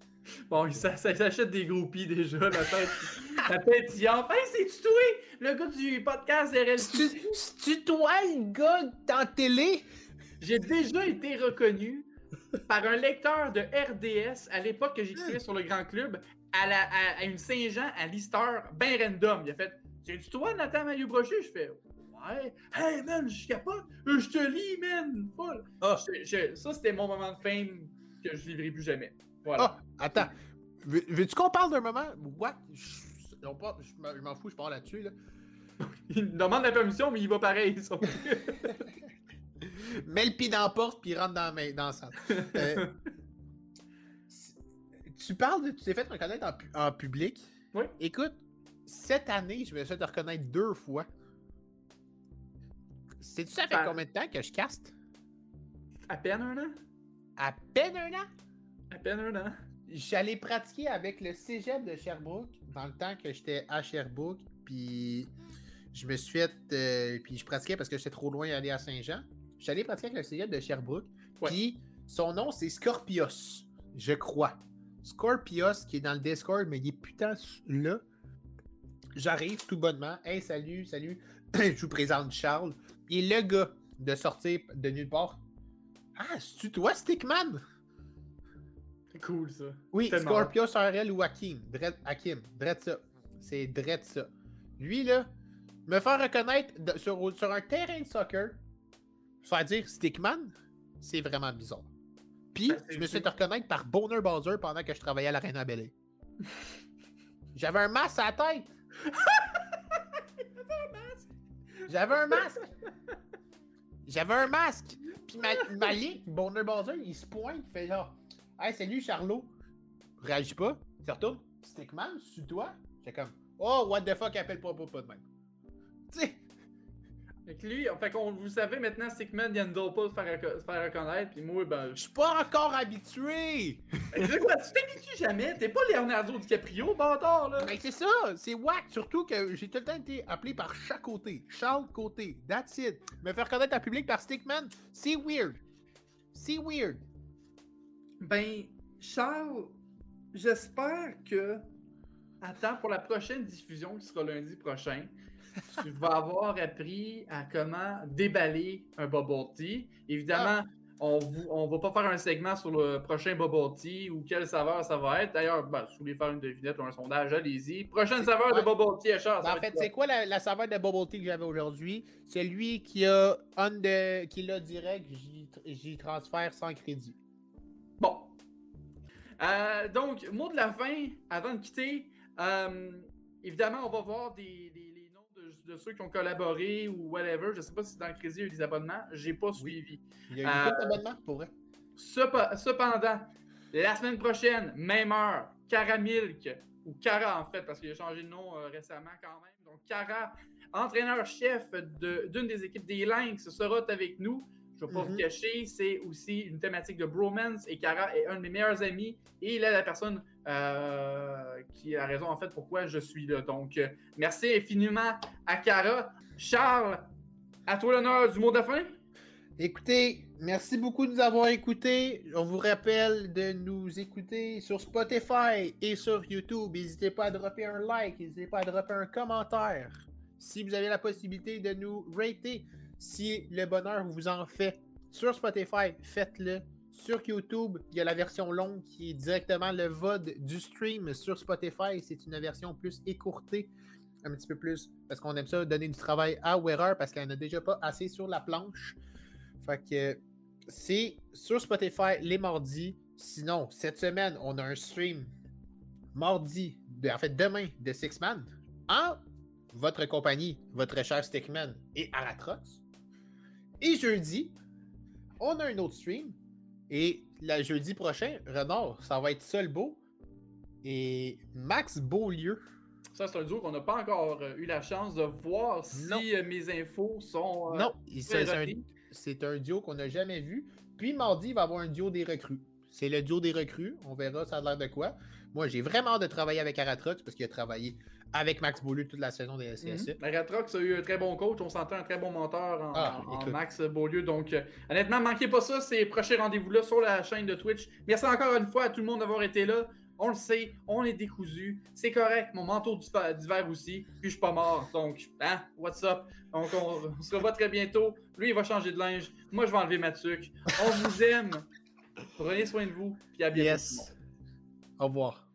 Bon, ça, ça s'achète des groupies déjà, la tête, la tête y en. Hey, c'est-tu toi, le gars du podcast RLQ? C'est-tu toi le gars dans télé? J'ai déjà été reconnu par un lecteur de RDS à l'époque que j'écrivais sur le Grand Club à, la, à, à une Saint-Jean à l'Easter, ben random. Il a fait C'est-tu toi, Nathan Maillot Brochet Je fais Ouais. Hey man, je capote. Euh, Je te lis, man. Ah. Je- je- ça, c'était mon moment de fame que je vivrai plus jamais. Voilà. Ah, attends. Veux- Veux-tu qu'on parle d'un moment? What? Je, je m'en- fous, je pars là-dessus. Là. Il demande la permission, mais il va pareil. Mets le pied dans la porte puis rentre dans, la dans la salle. Euh, tu parles de. Tu t'es fait reconnaître en, pu- en public. Oui. Écoute, cette année, je me suis fait reconnaître deux fois. Sais-tu ça fait combien de temps que je caste? à peine un an. À peine un an? À peine un an. J'allais pratiquer avec le cégep de Sherbrooke dans le temps que j'étais à Sherbrooke. Puis je me suis fait. euh, puis je pratiquais parce que j'étais trop loin d'aller à Saint-Jean. J'allais pratiquer avec le cégep de Sherbrooke. Puis son nom, c'est Scorpios, je crois. Scorpios qui est dans le Discord, mais il est putain là. J'arrive tout bonnement. Hey, salut, salut. je vous présente Charles. Il est le gars de sortir de nulle part. Ah, c'est-tu toi, Stickman? C'est cool ça. Oui. Scorpios RL ou Hakim. Dread, Hakim. Dread ça. C'est Dread ça. Lui, là, me faire reconnaître de- sur, sur un terrain de soccer, faire dire Stickman, c'est vraiment bizarre. Puis, Ben, je me suis fait reconnaître par Boner Bowser pendant que je travaillais à l'Arena Belle. J'avais un masque à la tête. J'avais un masque. J'avais un masque. Puis ma, ma ligue, Boner Bowser, il se pointe, il fait genre Hey, salut Charlot. Réagis pas. Il retourne. Stickman, c'est toi? J'étais comme Oh, what the fuck, appelle pas pas de même. Tu sais, Fait que lui, fait qu'on vous savez maintenant, Stickman vient de pas se faire, reco- se faire reconnaître, puis moi, ben. je suis pas encore habitué. Quoi, tu t'habitues jamais, t'es pas Leonardo DiCaprio, bâtard, là! Mais c'est ça, c'est whack. Surtout que j'ai tout le temps été appelé par chaque côté. Charles côté. That's it. Me faire connaître en public par Stickman, c'est weird. C'est weird. Ben, Charles, j'espère que. Attends, pour la prochaine diffusion qui sera lundi prochain, tu vas avoir appris à comment déballer un bubble tea. Évidemment, on vous, on va pas faire un segment sur le prochain bubble tea ou quelle saveur ça va être. D'ailleurs, ben, si vous voulez faire une devinette ou un sondage, allez-y. Prochaine saveur ouais. de bubble tea à Charles. ça Ben, en fait, c'est quoi la, la saveur de bubble tea que j'avais aujourd'hui? C'est lui qui a on de, qui l'a direct, j'y transfère sans crédit. Bon. Euh, donc, mot de la fin, avant de quitter. euh, évidemment, on va voir des, de, ceux qui ont collaboré ou whatever. Je sais pas si dans le crédit il y a eu des abonnements. J'ai pas suivi. Il y a eu Euh, beaucoup d'abonnements pour vrai. Cependant, la semaine prochaine, même heure, Cara Milk, ou Cara en fait, parce qu'il a changé de nom euh, récemment quand même. Donc, Cara, entraîneur-chef de- d'une des équipes des Lynx, sera avec nous. Je ne vais pas Mhm. vous cacher, c'est aussi une thématique de bromance et Cara est un de mes meilleurs amis et il est la personne euh, qui a raison en fait pourquoi je suis là. Donc, euh, merci infiniment à Cara. Charles, à toi l'honneur du mot de fin. Écoutez, merci beaucoup de nous avoir écoutés. On vous rappelle de nous écouter sur Spotify et sur YouTube. N'hésitez pas à dropper un like, n'hésitez pas à dropper un commentaire. Si vous avez la possibilité de nous rater, si le bonheur vous en fait sur Spotify, faites-le. Sur YouTube, il y a la version longue qui est directement le VOD du stream sur Spotify. C'est une version plus écourtée, un petit peu plus, parce qu'on aime ça donner du travail à Wearer parce qu'elle n'a déjà pas assez sur la planche. Fait que c'est sur Spotify les mardis. Sinon, cette semaine, on a un stream mardi, en fait demain, de Six Man en votre compagnie, votre cher Stickman et Aratrox. Et jeudi, on a un autre stream. Et le jeudi prochain, Renard, ça va être Seul Beau et Max Beaulieu. Ça, c'est un duo qu'on n'a pas encore euh, eu la chance de voir si Non. euh, mes infos sont. euh, non, un, c'est un duo qu'on n'a jamais vu. Puis mardi, il va y avoir un duo des recrues. C'est le duo des recrues. On verra ça a l'air de quoi. Moi, j'ai vraiment hâte de travailler avec Aratrox parce qu'il a travaillé avec Max Beaulieu toute la saison des LCSE. Mhm. Ratrox a eu un très bon coach, on s'entend un très bon mentor en, Ah, en- en écoute. Max Beaulieu. Donc, euh, honnêtement, manquez pas ça, ces prochains rendez-vous-là sur la chaîne de Twitch. Merci encore une fois à tout le monde d'avoir été là. On le sait, on est décousu. C'est correct, mon manteau d'hiver aussi. Puis je suis pas mort. Donc, hein, what's up? Donc, on, on se revoit très bientôt. Lui, il va changer de linge. Moi, je vais enlever ma tuque. On vous aime. Prenez soin de vous. Puis à bientôt. tout le monde. Yes. Au revoir.